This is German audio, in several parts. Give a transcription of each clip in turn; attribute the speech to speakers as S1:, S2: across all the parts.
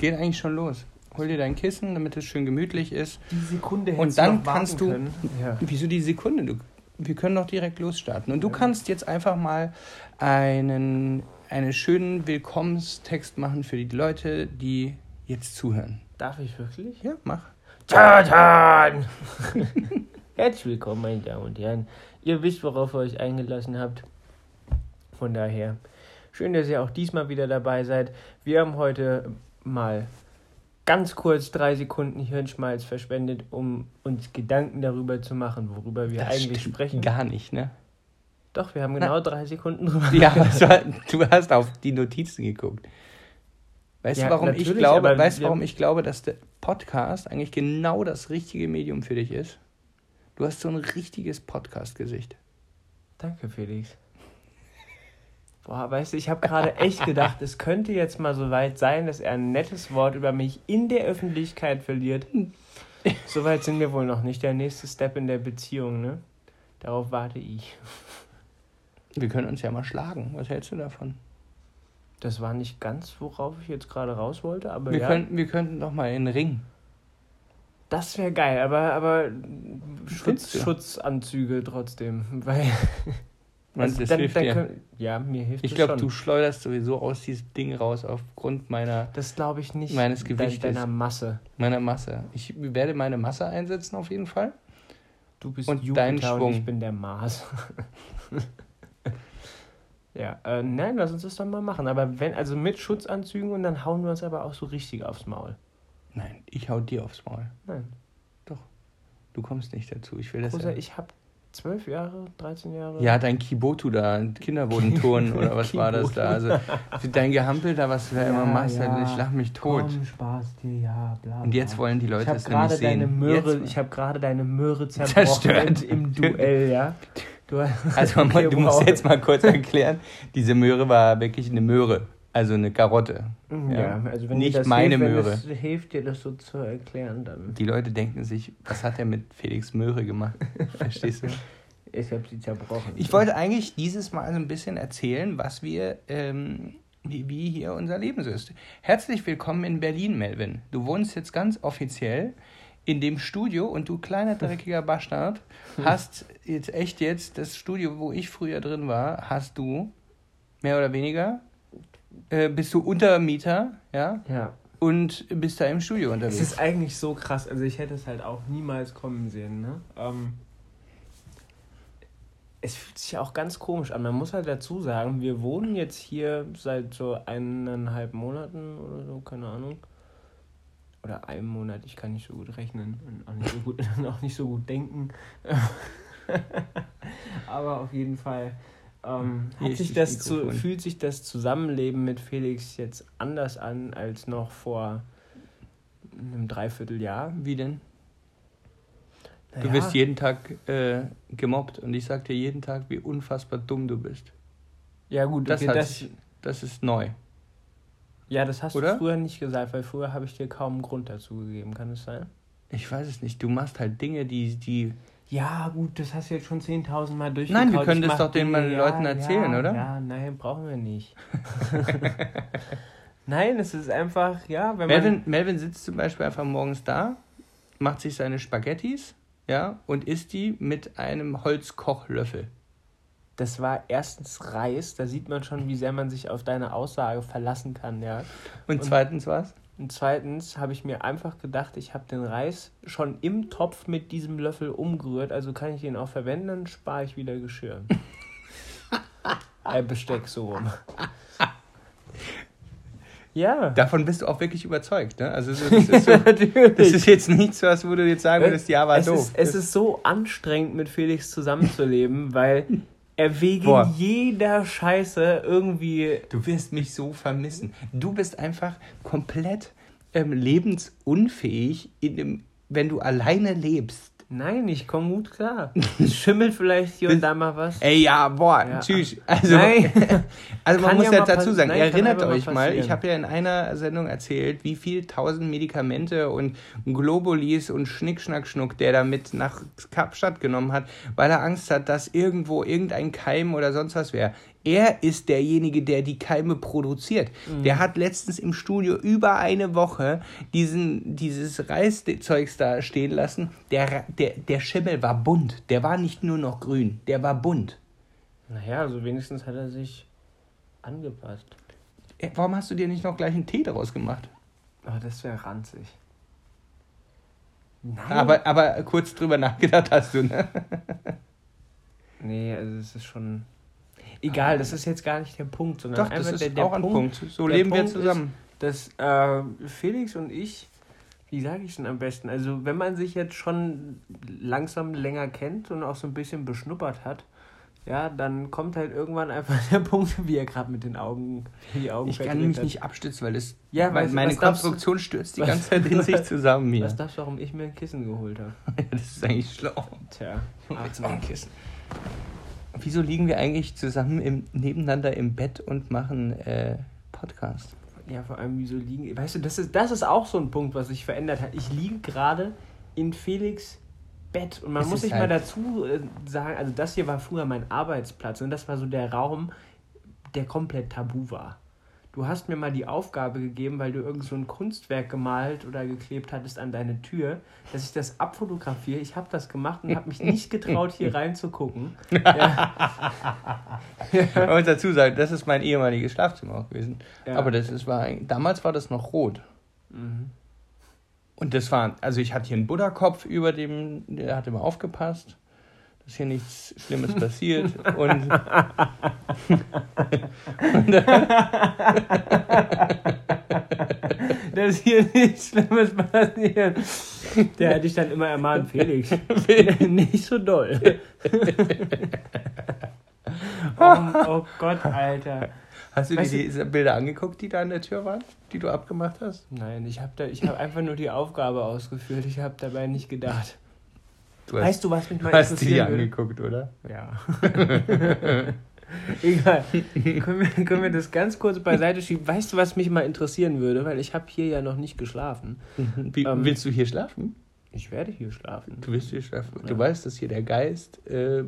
S1: geht eigentlich schon los. Hol dir dein Kissen, damit es schön gemütlich ist.
S2: Die Sekunde
S1: Und dann kannst du.
S2: Ja.
S1: Wieso die Sekunde? Du, wir können doch direkt losstarten. Und du kannst jetzt einfach mal einen, einen schönen Willkommenstext machen für die Leute, die jetzt zuhören.
S2: Darf ich wirklich?
S1: Ja, mach.
S2: Tatan! Herzlich willkommen, meine Damen und Herren. Ihr wisst, worauf ihr euch eingelassen habt. Von daher, schön, dass ihr auch diesmal wieder dabei seid. Wir haben heute mal ganz kurz drei Sekunden Hirnschmalz verschwendet, um uns Gedanken darüber zu machen, worüber wir
S1: Das
S2: eigentlich sprechen.
S1: Gar nicht, ne?
S2: Doch, wir haben genau drei Sekunden drüber
S1: Ja, war, du hast auf die Notizen geguckt. Weißt
S2: Ja,
S1: du, warum ich glaube, weißt warum ich glaube, dass der Podcast eigentlich genau das richtige Medium für dich ist? Du hast so ein richtiges Podcast-Gesicht.
S2: Danke, Felix. Boah, weißt du, ich habe gerade echt gedacht, es könnte jetzt mal so weit sein, dass er ein nettes Wort über mich in der Öffentlichkeit verliert. Soweit sind wir wohl noch nicht. Der nächste Step in der Beziehung, ne? Darauf warte ich.
S1: Wir können uns ja mal schlagen. Was hältst du davon?
S2: Das war nicht ganz, worauf ich jetzt gerade raus wollte, aber
S1: Wir,
S2: ja,
S1: könnten, wir könnten doch mal in den Ring.
S2: das wäre geil, aber, aber Schutz? Schutzanzüge trotzdem, weil...
S1: Meinst
S2: Also
S1: das
S2: dann-
S1: hilft
S2: dann
S1: dir?
S2: können- ja, mir hilft
S1: Ich glaube, du schleuderst sowieso aus diesem Ding raus aufgrund meiner,
S2: Das glaube ich nicht.
S1: meines Gewichtes.
S2: Deiner Masse.
S1: meiner Masse. Ich werde meine Masse einsetzen auf jeden Fall.
S2: Du bist
S1: Und
S2: Jupiter
S1: dein
S2: und
S1: Schwung.
S2: ich bin der Mars. ja, äh, nein, lass uns das doch mal machen. Aber wenn, also mit Schutzanzügen und dann hauen wir uns aber auch so richtig aufs Maul.
S1: Nein, ich hau dir aufs Maul.
S2: Nein.
S1: Du kommst nicht dazu. Ich will das
S2: Großer,
S1: ja.
S2: ich habe zwölf Jahre, 13 Jahre.
S1: Ja, dein Kibotu da, Kinderbodenturnen oder was war das da? Also dein Gehampel da, was du da
S2: Ja,
S1: immer machst,
S2: ja.
S1: ich lach mich tot.
S2: Komm, Spaß dir, ja, bla.
S1: Und jetzt
S2: bla.
S1: wollen die Leute es nämlich sehen.
S2: Möhre,
S1: Jetzt-
S2: ich habe gerade deine Möhre zerbrochen
S1: Zerstört.
S2: im Duell, ja. Du,
S1: Also
S2: Okay,
S1: du musst jetzt mal kurz erklären, diese Möhre war wirklich eine Möhre, also eine Karotte.
S2: ja, also wenn
S1: Nicht
S2: das
S1: meine
S2: hilft,
S1: Möhre.
S2: Wenn es hilft dir das so zu erklären, dann.
S1: Die Leute denken sich, was hat er mit Felix Möhre gemacht? Verstehst du?
S2: Ich habe sie zerbrochen.
S1: Ich wollte eigentlich dieses Mal so ein bisschen erzählen, was wir, ähm, wie, wie hier unser Leben so ist. Herzlich willkommen in Berlin, Melvin. Du wohnst jetzt ganz offiziell in dem Studio und du kleiner dreckiger Bastard hast jetzt echt jetzt das Studio, wo ich früher drin war, hast du mehr oder weniger äh, bist du Untermieter, ja,
S2: Ja.
S1: und bist da im Studio
S2: Es
S1: unterwegs.
S2: ist eigentlich so krass. Also ich hätte es halt auch niemals kommen sehen. Ne? Ähm, es fühlt sich auch ganz komisch an. Man muss halt dazu sagen, wir wohnen jetzt hier seit so eineinhalb Monaten oder so, keine Ahnung. Oder einem Monat, ich kann nicht so gut rechnen und auch nicht so gut, und auch nicht so gut denken. Aber auf jeden Fall ähm,
S1: Hier
S2: hat sich
S1: das
S2: das zu, fühlt sich das Zusammenleben mit Felix jetzt anders an als noch vor einem Dreivierteljahr.
S1: Wie denn? Du
S2: Naja,
S1: wirst jeden Tag äh, gemobbt und ich sag dir jeden Tag, wie unfassbar dumm du bist.
S2: Ja gut,
S1: Das,
S2: okay, das,
S1: sich, das ist neu.
S2: ja, das hast
S1: Oder?
S2: du früher nicht gesagt, weil früher habe ich dir kaum einen Grund dazu gegeben, kann es sein?
S1: Ich weiß es nicht. Du machst halt Dinge, die, die.
S2: Ja, gut, das hast du jetzt schon 10.000 Mal durchgekaut.
S1: Nein, wir können
S2: Ich
S1: das doch den
S2: Dinge,
S1: Leuten erzählen,
S2: ja,
S1: oder?
S2: Ja, nein, brauchen wir nicht. nein, es ist einfach, ja, wenn man...
S1: Melvin, Melvin sitzt zum Beispiel einfach morgens da, macht sich seine Spaghettis, ja, und isst die mit einem Holzkochlöffel.
S2: Das war erstens Reis, da sieht man schon, wie sehr man sich auf deine Aussage verlassen kann, ja.
S1: Und,
S2: Und-
S1: zweitens was?
S2: Und zweitens habe ich mir einfach gedacht, ich habe den Reis schon im Topf mit diesem Löffel umgerührt, also kann ich den auch verwenden, dann spare ich wieder Geschirr. äh, Besteck so rum. Ja.
S1: Davon bist du auch wirklich überzeugt, ne? Also so, das, ist so, das ist jetzt nichts, was wo du jetzt sagen würdest, ja, war
S2: es
S1: doof.
S2: Ist, es ist so anstrengend, mit Felix zusammenzuleben, weil er wegen
S1: Boah.
S2: jeder Scheiße irgendwie.
S1: Du wirst mich so vermissen. Du bist einfach komplett ähm, lebensunfähig, in dem, wenn du alleine lebst.
S2: Nein, ich komme gut klar. Es schimmelt vielleicht hier und da mal was.
S1: Ey, ja, boah,
S2: Ja.
S1: tschüss. Also,
S2: Nein.
S1: also man
S2: Kann
S1: muss
S2: ja mal
S1: dazu sagen,
S2: nein,
S1: erinnert
S2: einfach mal
S1: euch mal, ich habe ja in einer Sendung erzählt, wie viel tausend Medikamente und Globulis und Schnickschnack-Schnuck der damit nach Kapstadt genommen hat, weil er Angst hat, dass irgendwo irgendein Keim oder sonst was wäre. Er ist derjenige, der die Keime produziert.
S2: Mhm.
S1: Der hat letztens im Studio über eine Woche diesen, dieses Reiszeugs da stehen lassen. Der, der, der Schimmel war bunt. Der war nicht nur noch grün, der war bunt.
S2: Naja, also wenigstens hat er sich angepasst.
S1: Äh, Warum hast du dir nicht noch gleich einen Tee daraus gemacht?
S2: Aber das wäre ranzig. Nein.
S1: Aber, aber kurz drüber nachgedacht hast du, ne?
S2: Nee, also es ist schon. Egal, das ist jetzt gar nicht der Punkt, sondern
S1: Doch, das
S2: einfach
S1: ist
S2: der, der
S1: auch ein
S2: Punkt,
S1: Punkt. So leben wir
S2: Punkt
S1: zusammen.
S2: dass äh, Felix und ich, wie sage ich es denn am besten? Also, wenn man sich jetzt schon langsam länger kennt und auch so ein bisschen beschnuppert hat, ja, dann kommt halt irgendwann einfach der Punkt, wie er gerade mit den Augen, die Augen
S1: Ich kann mich
S2: hat.
S1: nicht abstützen, weil das,
S2: Ja,
S1: weil meine
S2: darfst du-
S1: Konstruktion stürzt die
S2: was-
S1: ganze Zeit in sich zusammen hier.
S2: Was darfst du, warum ich mir ein Kissen geholt habe?
S1: Das ist eigentlich schlau.
S2: Tja, ach,
S1: Jetzt
S2: nee.
S1: auch ein Kissen. Wieso liegen wir eigentlich zusammen im, nebeneinander im Bett und machen äh, Podcast?
S2: Ja, vor allem, wieso liegen. Weißt du, das ist, das ist auch so ein Punkt, was sich verändert hat. Ich liege gerade in Felix Bett und man
S1: Es
S2: muss sich
S1: halt-
S2: mal dazu äh, sagen, also das hier war früher mein Arbeitsplatz und das war so der Raum, der komplett tabu war. Du hast mir mal die Aufgabe gegeben, weil du irgend so ein Kunstwerk gemalt oder geklebt hattest an deine Tür, dass ich das abfotografiere. Ich habe das gemacht und habe mich nicht getraut, hier reinzugucken. Ja.
S1: Man muss dazu sagen, das ist mein ehemaliges Schlafzimmer auch gewesen.
S2: Ja.
S1: Aber das ist, war, damals war das noch rot.
S2: Mhm.
S1: Und das war, also ich hatte hier einen Buddha-Kopf über dem, der hat immer aufgepasst, dass hier nichts Schlimmes passiert. Und,
S2: dass hier nichts Schlimmes passiert. Der hat dich dann immer ermahnt, Felix. nicht so doll. oh, oh Gott, Alter.
S1: hast du dir
S2: Weißt du-
S1: diese Bilder angeguckt, die da an der Tür waren, die du abgemacht hast?
S2: Nein, ich habe hab einfach nur die Aufgabe ausgeführt. Ich habe dabei nicht gedacht.
S1: Du
S2: Weißt du, was mich mal
S1: hast die angeguckt, oder?
S2: Ja. Egal. können, wir, können wir das ganz kurz beiseite schieben? Weißt du, was mich mal interessieren würde? Weil ich habe hier ja noch nicht geschlafen.
S1: Wie,
S2: Ähm,
S1: willst du hier schlafen?
S2: Ich werde hier schlafen.
S1: Du willst hier schlafen. Du
S2: Ja.
S1: weißt, dass hier der Geist äh,
S2: Ja.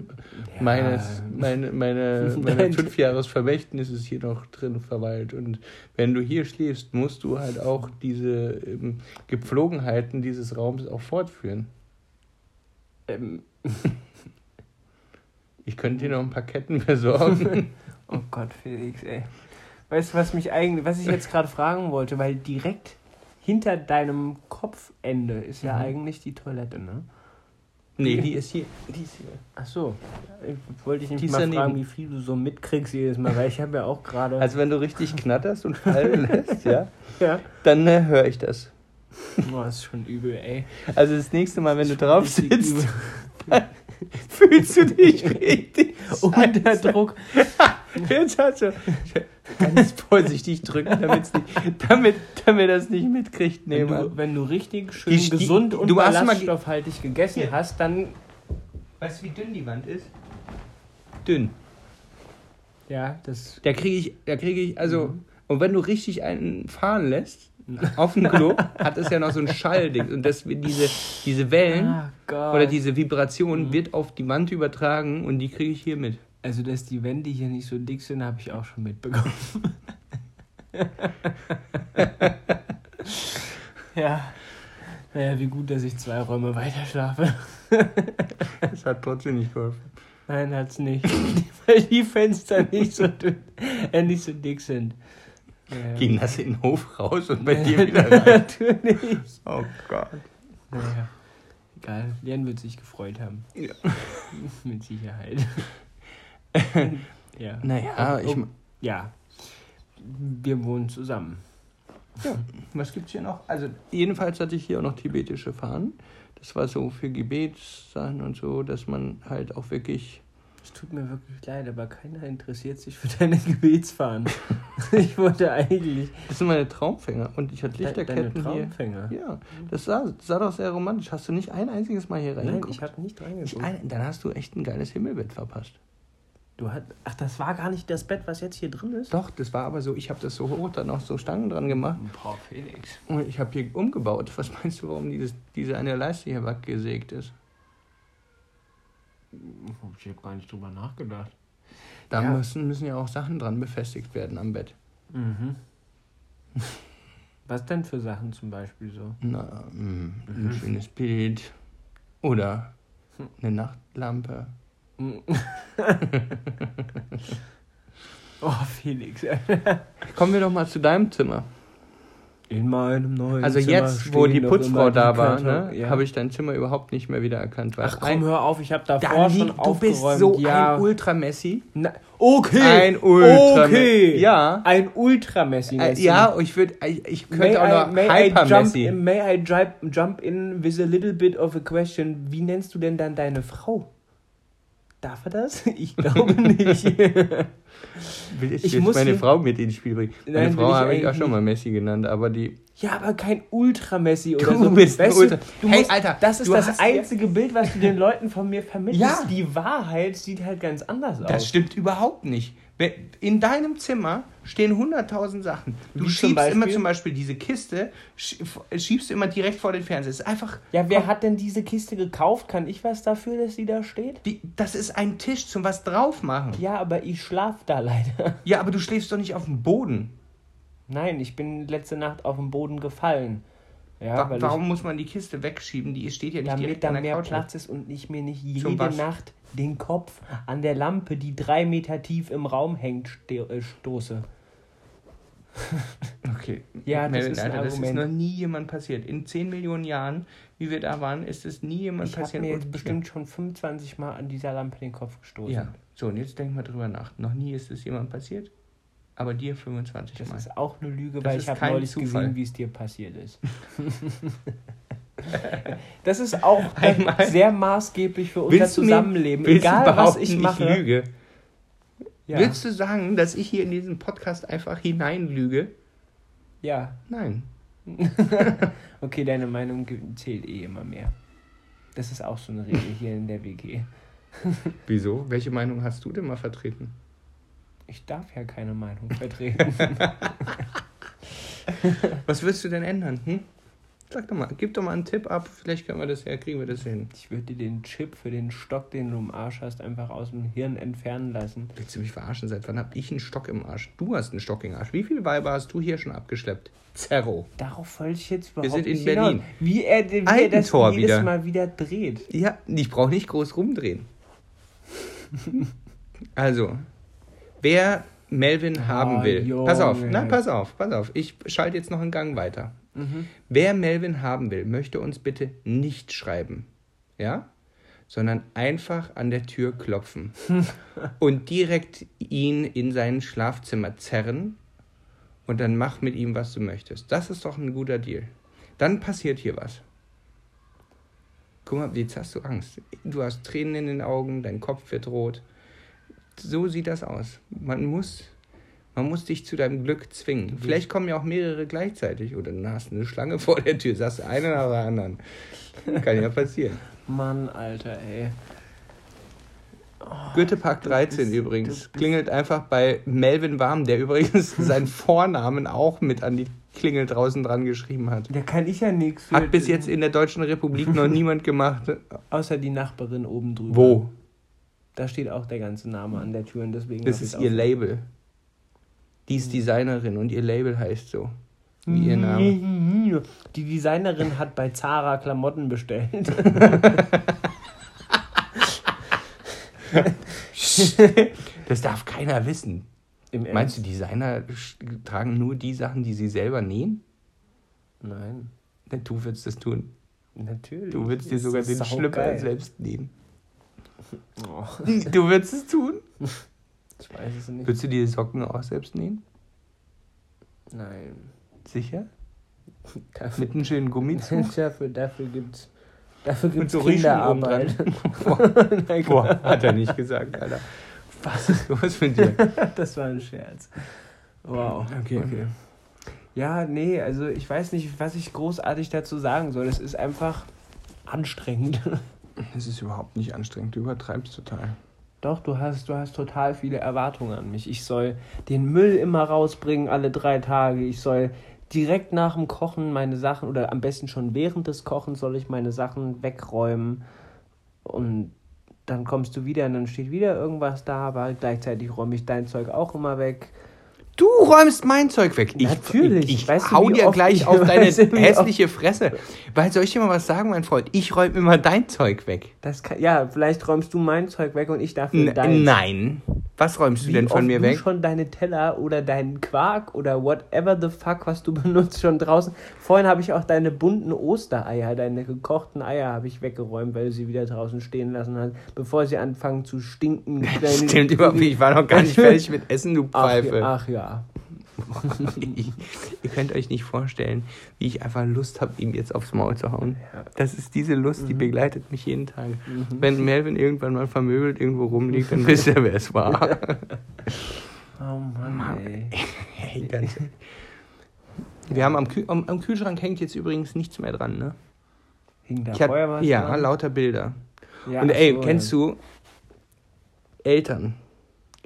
S1: meines, meine, meine, meine Fünfjahresvermächtnisses hier noch drin verweilt. Und wenn du hier schläfst, musst du halt auch diese ähm, Gepflogenheiten dieses Raums auch fortführen.
S2: Ähm,
S1: Ich könnte dir noch ein paar Ketten besorgen.
S2: Oh Gott, Felix, ey. Weißt du, was mich eigentlich, was ich jetzt gerade fragen wollte, weil direkt hinter deinem Kopfende ist ja
S1: Mhm.
S2: eigentlich die Toilette, ne?
S1: nee, die ist hier. Die ist hier.
S2: Ach so. Ich wollte dich
S1: Die
S2: nicht mal
S1: daneben.
S2: fragen, wie viel du so mitkriegst jedes Mal, weil ich habe ja auch gerade.
S1: Also wenn du richtig knatterst und fallen lässt, ja,
S2: ja.
S1: dann äh, höre ich das.
S2: Boah, ist schon übel, ey.
S1: Also das nächste Mal, wenn du drauf sitzt, fühlst du dich richtig
S2: Unter Druck.
S1: Jetzt hast du ganz vorsichtig drücken, damit's nicht, damit, damit er es nicht mitkriegt. Nee,
S2: Wenn du, wenn du richtig schön
S1: Die- die-
S2: gesund und
S1: du hast mal ge-
S2: ballaststoffhaltig gegessen
S1: Hier.
S2: hast, dann.
S1: Weißt du, wie dünn die Wand ist? Dünn.
S2: Ja, das.
S1: Da kriege ich, da kriege ich, also,
S2: Mhm.
S1: Und wenn du richtig einen fahren lässt, auf dem Klo, hat es ja noch so ein Schallding. Und das, diese, diese Wellen
S2: Gott.
S1: oder diese Vibration
S2: Mhm.
S1: wird auf die Wand übertragen und die kriege ich hier mit.
S2: Also, dass die Wände hier nicht so dick sind, habe ich auch schon mitbekommen. ja. Naja, wie gut, dass ich zwei Räume weiter schlafe.
S1: Das hat trotzdem nicht geholfen.
S2: Nein, hat's nicht. Weil die Fenster nicht so dünn, äh, nicht so dick sind. Ja.
S1: Ging das in den Hof raus und bei dir wieder rein.
S2: Natürlich.
S1: Oh Gott.
S2: Naja. Egal, Jan wird sich gefreut haben.
S1: Ja.
S2: Mit Sicherheit. ja.
S1: Naja, ich.
S2: oh, ja. Wir wohnen zusammen.
S1: Ja, was gibt's hier noch? Also, jedenfalls hatte ich hier auch noch tibetische Fahnen. Das war so für Gebetssachen und so, dass man halt auch wirklich.
S2: Es tut mir wirklich leid, aber keiner interessiert sich für deine Gebetsfahnen. ich wollte eigentlich.
S1: Das sind meine Traumfänger und ich hatte
S2: Deine
S1: Lichterketten hier.
S2: Traumfänger.
S1: Ja, das sah, das sah doch sehr romantisch. Hast du nicht ein einziges Mal hier
S2: Nein,
S1: reingeguckt?
S2: ich habe nicht reingeguckt.
S1: ein, dann hast du echt ein geiles Himmelbett verpasst.
S2: Du hat, ach, das war gar nicht das Bett, was jetzt hier drin ist?
S1: Doch, das war aber so, ich habe das so hoch, dann noch so Stangen dran gemacht
S2: Boah, Felix.
S1: und ich habe hier umgebaut. Was meinst du, warum dieses, diese eine Leiste hier weggesägt ist?
S2: Ich habe gar nicht drüber nachgedacht.
S1: Da
S2: Ja.
S1: müssen, müssen ja auch Sachen dran befestigt werden am Bett.
S2: Mhm. Was denn für Sachen zum Beispiel so?
S1: Na, mh,
S2: Mhm.
S1: ein schönes Bild. Oder eine Nachtlampe.
S2: oh, Felix.
S1: Kommen wir doch mal zu deinem Zimmer.
S2: In meinem neuen
S1: Also
S2: Zimmer
S1: jetzt, wo die Putzfrau da war, ne,
S2: ja.
S1: habe ich dein Zimmer überhaupt nicht mehr wiedererkannt.
S2: Ach komm, hör auf, ich habe
S1: da
S2: davor schon
S1: liegt, du
S2: aufgeräumt.
S1: bist so
S2: ja.
S1: ein Ultramessi.
S2: Okay.
S1: Ein Ultra-
S2: Okay.
S1: Ja.
S2: Ein Ultramessi.
S1: Äh, ja, ich würde, ich, ich könnte
S2: May
S1: auch
S2: I,
S1: noch Hypermessi.
S2: may I jump in with a little bit of a question? Wie nennst du denn dann deine Frau? Darf er das? Ich glaube nicht.
S1: Will ich,
S2: Ich
S1: jetzt
S2: muss
S1: meine Frau mit ins Spiel bringen. Meine
S2: Nein,
S1: Frau habe ich auch schon mal Messi genannt, aber die.
S2: ja, aber kein Ultramessi oder
S1: Du
S2: so.
S1: bist
S2: weißt
S1: Ultra-
S2: Du,
S1: Hey,
S2: musst,
S1: Alter,
S2: das ist das einzige Bild, was du den Leuten von mir vermittelst.
S1: Ja.
S2: Die Wahrheit sieht halt ganz anders aus.
S1: Das stimmt überhaupt nicht. In deinem Zimmer stehen 100.000 Sachen. Du
S2: Wie zum
S1: schiebst
S2: Beispiel?
S1: immer zum Beispiel diese Kiste, sch- schiebst du immer direkt vor den Fernseher. Ist einfach.
S2: Ja, wer hat denn diese Kiste gekauft? Kann ich was dafür, dass sie da steht?
S1: Die, das ist ein Tisch zum was drauf machen.
S2: Ja, aber ich schlaf da leider.
S1: Ja, aber du schläfst doch nicht auf dem Boden.
S2: Nein, ich bin letzte Nacht auf den Boden gefallen. Ja,
S1: Wa- Warum
S2: ich,
S1: muss man die Kiste wegschieben? Die steht ja nicht
S2: damit
S1: direkt
S2: da
S1: an der
S2: mehr
S1: Couch.
S2: Platz ist und ich mir nicht jede? Nacht den Kopf an der Lampe, die drei Meter tief im Raum hängt, äh, stoße.
S1: Okay.
S2: Ja, das
S1: Melvin,
S2: ist ein
S1: Alter, das ist noch nie jemand passiert. In 10 Millionen Jahren, wie wir da waren, ist es nie jemand
S2: Ich habe
S1: passiert.
S2: mir
S1: Und-
S2: jetzt bestimmt schon 25 Mal an dieser Lampe den Kopf gestoßen.
S1: Ja, so und jetzt denk mal drüber nach. Noch nie ist es jemand passiert, aber dir 25
S2: Das
S1: Mal.
S2: ist auch eine Lüge,
S1: Das
S2: weil ich habe neulich
S1: Zufall.
S2: gesehen, wie es dir passiert ist. das ist auch
S1: Einmal-
S2: sehr maßgeblich für unser
S1: mir-
S2: Zusammenleben.
S1: Willst
S2: Egal,
S1: du
S2: was ich mache.
S1: lüge?
S2: Ja.
S1: Willst du sagen, dass ich hier in diesen Podcast einfach hineinlüge?
S2: ja.
S1: Nein.
S2: Okay, deine Meinung zählt eh immer mehr. Das ist auch so eine Regel hier in der WG.
S1: Wieso? Welche Meinung hast du denn mal vertreten?
S2: Ich darf ja keine Meinung vertreten.
S1: Was willst du denn ändern? Hm? Sag doch mal, gib doch mal einen Tipp ab. Vielleicht können wir das ja, kriegen wir das hin.
S2: Ich würde dir den Chip für den Stock, den du im Arsch hast, einfach aus dem Hirn entfernen lassen.
S1: Willst du mich verarschen? Seit wann hab ich einen Stock im Arsch? Du hast einen Stock im Arsch. Wie viele Weiber hast du hier schon abgeschleppt? Zerro.
S2: Darauf wollte ich jetzt überhaupt
S1: sind in
S2: nicht
S1: Berlin.
S2: hinaus. Wie er, wie er das
S1: Eigentor
S2: jedes
S1: wieder.
S2: Mal wieder dreht.
S1: Ja, ich brauche nicht groß rumdrehen. also, wer Melvin haben will,
S2: Junge.
S1: pass auf, nein, pass auf, pass auf, ich schalte jetzt noch einen Gang weiter. Wer Melvin haben will, möchte uns bitte nicht schreiben, ja, sondern einfach an der Tür klopfen und direkt ihn in sein Schlafzimmer zerren und dann mach mit ihm, was du möchtest. Das ist doch ein guter Deal. Dann passiert hier was. Guck mal, jetzt hast du Angst. Du hast Tränen in den Augen, dein Kopf wird rot. So sieht das aus. Man muss, man muss dich zu deinem Glück zwingen. Vielleicht kommen ja auch mehrere gleichzeitig oder dann hast du eine Schlange vor der Tür, sagst du eine nach der anderen. Kann ja passieren.
S2: Mann, Alter, ey.
S1: Goethepark 13 übrigens. Klingelt einfach bei Melvin Warm, der übrigens seinen Vornamen auch mit an die Klingel draußen dran geschrieben hat.
S2: Da kann ich ja nichts.
S1: Hat bis jetzt in der Deutschen Republik noch niemand gemacht.
S2: Außer die Nachbarin oben drüber.
S1: Wo?
S2: Da steht auch der ganze Name an der Tür und deswegen.
S1: Das ist ihr Label. Die ist Designerin und ihr Label heißt so. Wie ihr Name.
S2: Die Designerin hat bei Zara Klamotten bestellt.
S1: Das darf keiner wissen. Meinst du? Designer tragen nur die Sachen, die sie selber nähen?
S2: Nein,
S1: Du würdest das tun.
S2: natürlich.
S1: Du würdest dir sogar den Schlüpper selbst nähen.
S2: Oh,
S1: Du würdest es tun?
S2: ich weiß es nicht.
S1: Würdest du die Socken auch selbst nähen?
S2: Nein.
S1: Sicher?
S2: Dafür,
S1: Mit einem schönen Gummizug?
S2: dafür, dafür gibt's. Dafür gibt's
S1: so
S2: Kinderarbeit. Nein,
S1: Boah, hat er nicht gesagt, Alter. Was ist los mit dir?
S2: Das war ein Scherz. Wow.
S1: Okay.
S2: Ja, nee, also ich weiß nicht, was ich großartig dazu sagen soll. Es ist einfach anstrengend.
S1: Es ist überhaupt nicht anstrengend. Du übertreibst total.
S2: Doch, du hast, du hast total viele Erwartungen an mich. Ich soll den Müll immer rausbringen, alle drei Tage. Ich soll direkt nach dem Kochen meine Sachen, oder am besten schon während des Kochens soll ich meine Sachen wegräumen. Und dann kommst du wieder und dann steht wieder irgendwas da, aber gleichzeitig räume ich dein Zeug auch immer weg.
S1: Du räumst mein Zeug weg. Ich,
S2: Natürlich.
S1: Ich, ich
S2: Weißt du,
S1: hau dir gleich
S2: ich-
S1: auf deine hässliche Fresse. Weil soll ich dir mal was sagen, mein Freund? Ich räume immer dein Zeug weg.
S2: Das kann, ja, vielleicht räumst du mein Zeug weg und ich dafür
S1: N
S2: dein.
S1: nein. Was räumst du
S2: Wie
S1: denn von mir
S2: du
S1: weg?
S2: schon deine Teller oder deinen Quark oder whatever the fuck, was du benutzt, schon draußen. Vorhin habe ich auch deine bunten Ostereier, deine gekochten Eier habe ich weggeräumt, weil du sie wieder draußen stehen lassen hast, bevor sie anfangen zu stinken.
S1: Das stimmt überhaupt nicht. Ich war noch gar nicht fertig mit Essen, du
S2: Ach,
S1: Pfeife.
S2: ja, ach ja.
S1: Ich, ihr könnt euch nicht vorstellen, wie ich einfach Lust habe, ihm jetzt aufs Maul zu hauen. Das ist diese Lust, die begleitet mich jeden Tag.
S2: Mhm.
S1: Wenn Melvin irgendwann mal vermöbelt irgendwo rumliegt, dann wisst ihr, wer es war.
S2: Oh Mann, ey.
S1: hey, ganz Wir haben am, Kühl am, am Kühlschrank hängt jetzt übrigens nichts mehr dran, ne?
S2: Hing da
S1: Ich hab,
S2: vorher was
S1: ja,
S2: dran?
S1: lauter Bilder.
S2: Ja,
S1: Und ey,
S2: so,
S1: kennst
S2: ja.
S1: du Eltern?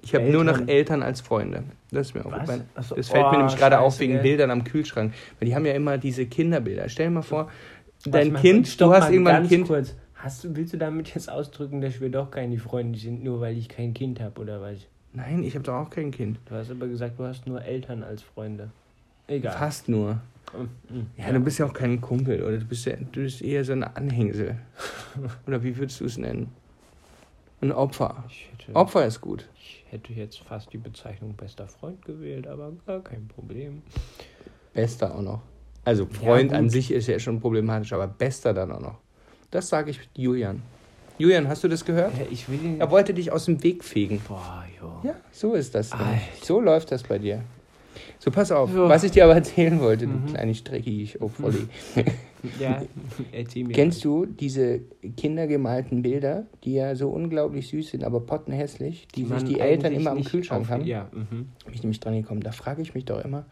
S1: Ich habe nur noch
S2: Eltern?
S1: Als Freunde. Das ist mir
S2: Was?
S1: aufgefallen.
S2: Ach so,
S1: Das fällt mir
S2: oh,
S1: nämlich gerade auf wegen
S2: ey.
S1: Bildern am Kühlschrank. Weil die haben ja immer diese Kinderbilder. Stell dir mal vor,
S2: Was,
S1: dein
S2: mein
S1: Kind,
S2: stopp
S1: du hast irgendwann ein Kind.
S2: Kurz. Hast du, willst du damit jetzt ausdrücken, dass wir doch keine Freunde sind, nur weil ich kein Kind habe oder was?
S1: Nein, ich habe doch auch kein Kind.
S2: Du hast aber gesagt, du hast nur Eltern als Freunde. Egal.
S1: Fast nur.
S2: Mhm.
S1: Ja, du bist ja auch kein Kumpel, oder? Du bist, ja, du bist eher so eine Anhängsel. oder wie würdest du es nennen? Ein Opfer. Opfer ist gut.
S2: Hätte jetzt fast die Bezeichnung bester Freund gewählt, aber gar kein Problem.
S1: Bester auch noch. Also Freund
S2: gut.
S1: an sich ist ja schon problematisch, aber bester dann auch noch. Das sage ich Julian. Julian, hast du das gehört?
S2: Ja, ich will ihn.
S1: Er wollte dich aus dem Weg fegen.
S2: Boah, jo.
S1: Ja, so ist das.
S2: Alter.
S1: So läuft das bei dir. So, pass auf.
S2: So.
S1: Was ich dir aber erzählen wollte, du
S2: Mhm.
S1: kleine Streckig, oh Volli.
S2: Ja, erzähl mir.
S1: Kennst du diese kindergemalten Bilder, die ja so unglaublich süß sind, aber pottenhässlich, die, sich
S2: man
S1: die Eltern immer am Kühlschrank
S2: auf-
S1: haben?
S2: Ja, mhm.
S1: Bin ich nämlich dran gekommen. Da frage ich mich doch immer,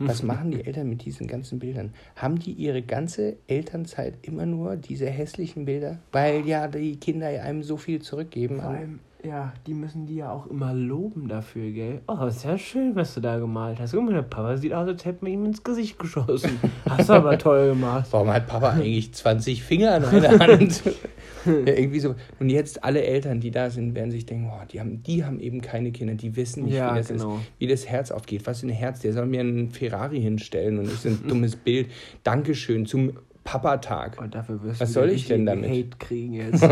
S1: was machen die Eltern mit diesen ganzen Bildern? Haben die ihre ganze Elternzeit immer nur diese hässlichen Bilder? Weil ja die Kinder einem so viel zurückgeben.
S2: Vor allem, ja, die müssen die ja auch immer loben dafür, gell? Oh, ist ja schön, was du da gemalt hast. Guck mal, der Papa sieht aus, als hätte man ihm ins Gesicht geschossen. Hast du aber toll gemacht.
S1: Warum hat Papa eigentlich 20 Finger an einer Hand? ja, irgendwie so. Und jetzt alle Eltern, die da sind, werden sich denken, oh, die, haben, die haben eben keine Kinder, die wissen nicht,
S2: Ja,
S1: wie, das
S2: genau.
S1: ist, wie das Herz aufgeht. Was für ein Herz, der soll mir einen Ferrari hinstellen und nicht so ein dummes Bild. Dankeschön zum Papatag.
S2: Und dafür wirst
S1: Was
S2: du
S1: soll ich denn damit?
S2: Hate kriegen jetzt.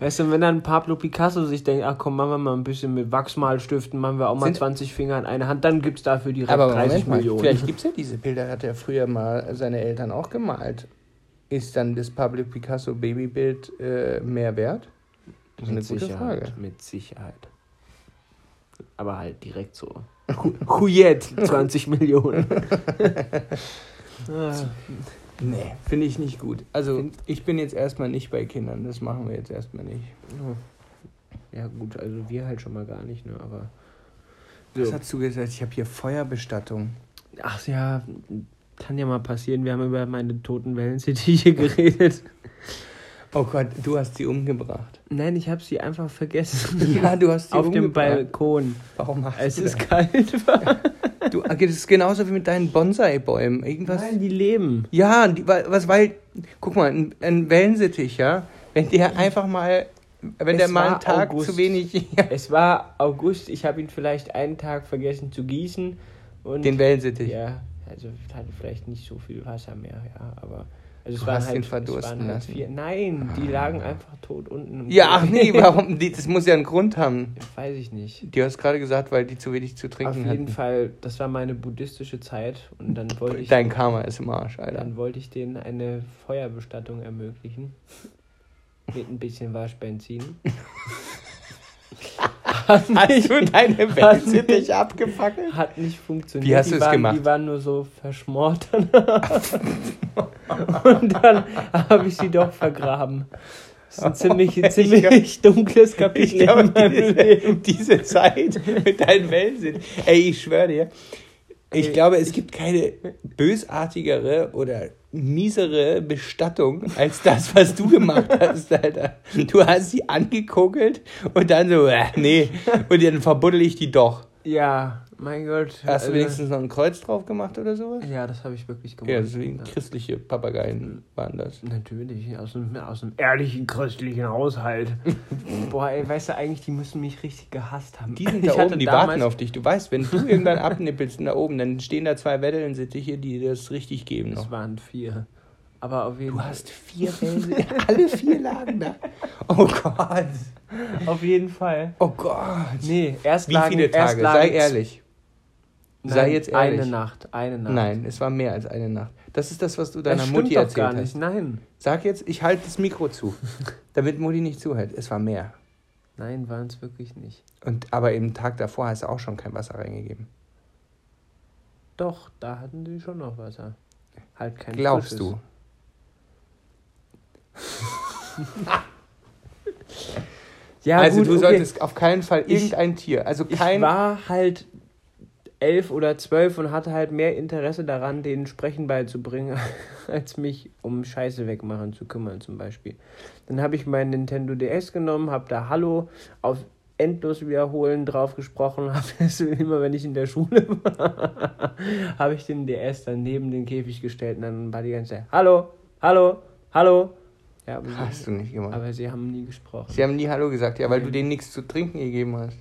S2: weißt du, wenn dann Pablo Picasso sich denkt, ach komm, machen wir mal ein bisschen mit Wachsmalstiften, machen wir auch mal
S1: Sind-
S2: 20 Finger in eine Hand, dann gibt's dafür direkt
S1: Aber
S2: 30
S1: Moment mal,
S2: Millionen.
S1: vielleicht gibt es ja diese Bilder, hat er früher mal seine Eltern auch gemalt. Ist dann das Pablo Picasso Babybild äh, mehr wert? Das ist eine
S2: mit
S1: gute
S2: Sicherheit,
S1: Frage.
S2: mit Sicherheit. Aber halt direkt so. Hujet, 20 Millionen. Ah,
S1: Nee, finde ich nicht gut. Also ich bin jetzt erstmal nicht bei Kindern, das machen wir jetzt erstmal nicht.
S2: ja gut, also wir halt schon mal gar nicht, ne? Aber
S1: Was
S2: so.
S1: hast du gesagt? Ich habe hier Feuerbestattung.
S2: Ach ja, kann ja mal passieren. Wir haben über meine toten Wellensittiche geredet.
S1: Oh Gott, du hast sie umgebracht.
S2: Nein, ich habe sie einfach vergessen.
S1: Ja, du hast sie
S2: Auf dem
S1: umgebracht.
S2: Balkon,
S1: Warum hast
S2: als
S1: du
S2: es
S1: das?
S2: kalt war.
S1: Du, das ist genauso wie mit deinen Bonsai-Bäumen. Irgendwas.
S2: Nein, die leben.
S1: Ja, die, wa- was, weil, guck mal, ein, ein Wellensittich, ja, wenn der einfach mal, wenn
S2: Es
S1: der mal einen Tag
S2: August.
S1: zu wenig, ja,
S2: Es war August, ich habe ihn vielleicht einen Tag vergessen zu gießen. Und
S1: den Wellensittich.
S2: Ja, also hatte vielleicht nicht so viel Wasser mehr, ja, aber. Also es
S1: Du hast
S2: halt,
S1: ihn verdursten
S2: waren halt
S1: lassen.
S2: Vier, nein, die lagen einfach tot unten. im
S1: Ja, ach nee, warum? Die, das muss ja einen Grund haben.
S2: Weiß ich nicht.
S1: Du hast gerade gesagt, weil die zu wenig zu
S2: Auf
S1: trinken
S2: jeden
S1: hatten.
S2: Fall, das war meine buddhistische Zeit und dann wollte ich,
S1: Dein Karma ist im Arsch, Alter.
S2: dann wollte ich denen eine Feuerbestattung ermöglichen. Mit ein bisschen Waschbenzin. Hat
S1: Hast du deine Wellensittich
S2: nicht-
S1: abgefackelt?
S2: Hat nicht funktioniert.
S1: Wie hast
S2: die
S1: du es
S2: waren,
S1: gemacht?
S2: Die waren nur so verschmort. Und dann habe ich sie doch vergraben. Das ist ein ziemlich,
S1: Ich
S2: ziemlich dunkles Kapitel
S1: Ich glaube,
S2: in meinem
S1: diese,
S2: Leben.
S1: diese Zeit mit deinen Wellensittich. Ey, ich schwöre dir, ich
S2: Ey,
S1: glaube, es gibt keine bösartigere oder miesere Bestattung als das, was du gemacht hast, Alter. Du hast sie angekokelt und dann so, äh, nee, und dann verbuddel ich die doch.
S2: Ja, Mein Gott.
S1: Hast du wenigstens noch ein Kreuz drauf gemacht oder sowas?
S2: Ja, das habe ich wirklich gemacht.
S1: Ja, deswegen
S2: Ja.
S1: christliche Papageien waren das.
S2: Natürlich, aus einem, aus einem ehrlichen christlichen Haushalt. Boah, ey, weißt du, eigentlich, die müssen mich richtig gehasst haben.
S1: Die sind
S2: Ich
S1: da
S2: hatte
S1: oben, die warten auf dich. Du weißt, wenn du irgendwann abnippelst da oben, dann stehen da zwei Weddellensittiche, die das richtig geben noch.
S2: Es waren vier. Aber auf jeden
S1: Du hast vier Wellen, alle vier lagen da. Oh Gott.
S2: Auf jeden Fall.
S1: Oh Gott.
S2: Nee, erst
S1: Wie
S2: lagen,
S1: viele
S2: erst
S1: Tage?
S2: lagen
S1: Sei ehrlich.
S2: Nein,
S1: Sei jetzt ehrlich.
S2: Eine Nacht, eine Nacht.
S1: Nein, es war mehr als eine Nacht. Das ist das, was du
S2: das
S1: deiner
S2: stimmt
S1: Mutti
S2: doch
S1: erzählt
S2: gar nicht.
S1: hast.
S2: Nein.
S1: Sag jetzt, ich halte das Mikro zu, damit Mutti nicht zuhört. Es war mehr.
S2: Nein, waren es wirklich nicht.
S1: Und, aber im Tag davor hast du auch schon kein Wasser reingegeben.
S2: Doch, da hatten sie schon noch Wasser. Halt kein
S1: Glaubst
S2: frisches.
S1: du?
S2: Ja,
S1: also
S2: gut,
S1: du
S2: okay.
S1: solltest auf keinen Fall
S2: Ich-
S1: irgendein Tier, also
S2: Ich
S1: kein...
S2: war halt elf oder zwölf und hatte halt mehr Interesse daran, denen Sprechen beizubringen, als mich um Scheiße wegmachen zu kümmern zum Beispiel. Dann habe ich mein Nintendo DS genommen, habe da Hallo auf endlos wiederholen drauf gesprochen, habe es immer, wenn ich in der Schule war, habe ich den DS dann neben den Käfig gestellt und dann war die ganze Zeit Hallo, Hallo, Hallo. Ja,
S1: Hast
S2: sie,
S1: du nicht gemacht.
S2: aber sie haben nie gesprochen.
S1: Sie haben nie Hallo gesagt, ja, weil du
S2: Nein.
S1: denen nichts zu trinken gegeben hast.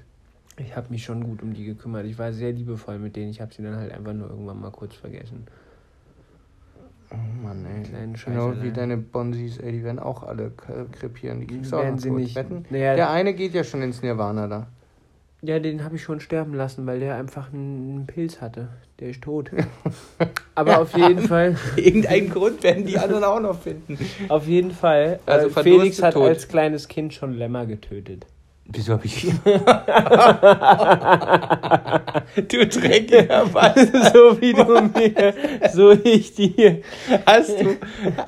S2: Ich habe mich schon gut um die gekümmert. Ich war sehr liebevoll mit denen. Ich habe sie dann halt einfach nur irgendwann mal kurz vergessen.
S1: Oh Mann, ey.
S2: Kleinen
S1: genau wie
S2: ne?
S1: deine Bonsis, ey, die werden auch alle krepieren. Die kriegst du auch
S2: Werden
S1: noch
S2: sie nicht.
S1: Wetten?
S2: Naja,
S1: Der eine geht ja schon ins Nirvana da.
S2: ja, den habe ich schon sterben lassen, weil der einfach einen, Pilz hatte. Der ist tot. Aber auf jeden Fall,
S1: Irgendeinen Grund werden die anderen auch noch finden.
S2: auf jeden Fall.
S1: Also
S2: äh, Felix hat
S1: tot.
S2: als kleines Kind schon Lämmer getötet.
S1: Wieso hab ich. du dreckiger Mann.
S2: so wie du mir, so ich dir.
S1: Hast du,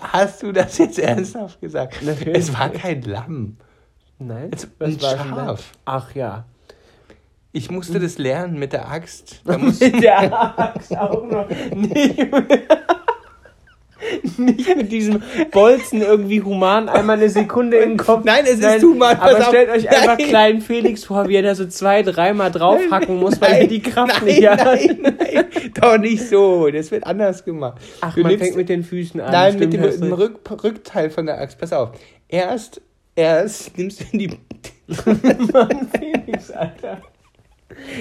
S1: hast du das jetzt ernsthaft gesagt?
S2: Natürlich.
S1: Es war kein Lamm.
S2: Nein,
S1: Es war ein? Schaf.
S2: Ach ja.
S1: Ich musste das lernen mit der Axt.
S2: Mit der Axt auch noch. Nicht mit, nicht mit diesem Bolzen irgendwie human einmal eine Sekunde in den Kopf.
S1: Nein, es ist human,
S2: Aber
S1: auf.
S2: stellt euch einfach
S1: Nein.
S2: kleinen Felix vor, wie er da so zwei, dreimal draufhacken muss, weil er die Kraft
S1: nein,
S2: nicht hat.
S1: Nein, nein, doch nicht so. Das wird anders gemacht.
S2: Ach,
S1: Du
S2: man
S1: nimmst-
S2: fängt mit den Füßen an.
S1: Nein,
S2: stimmt,
S1: mit dem. Rück, Rückteil von der Axt. Pass auf. Erst, erst nimmst du die.
S2: Mann, Felix, Alter.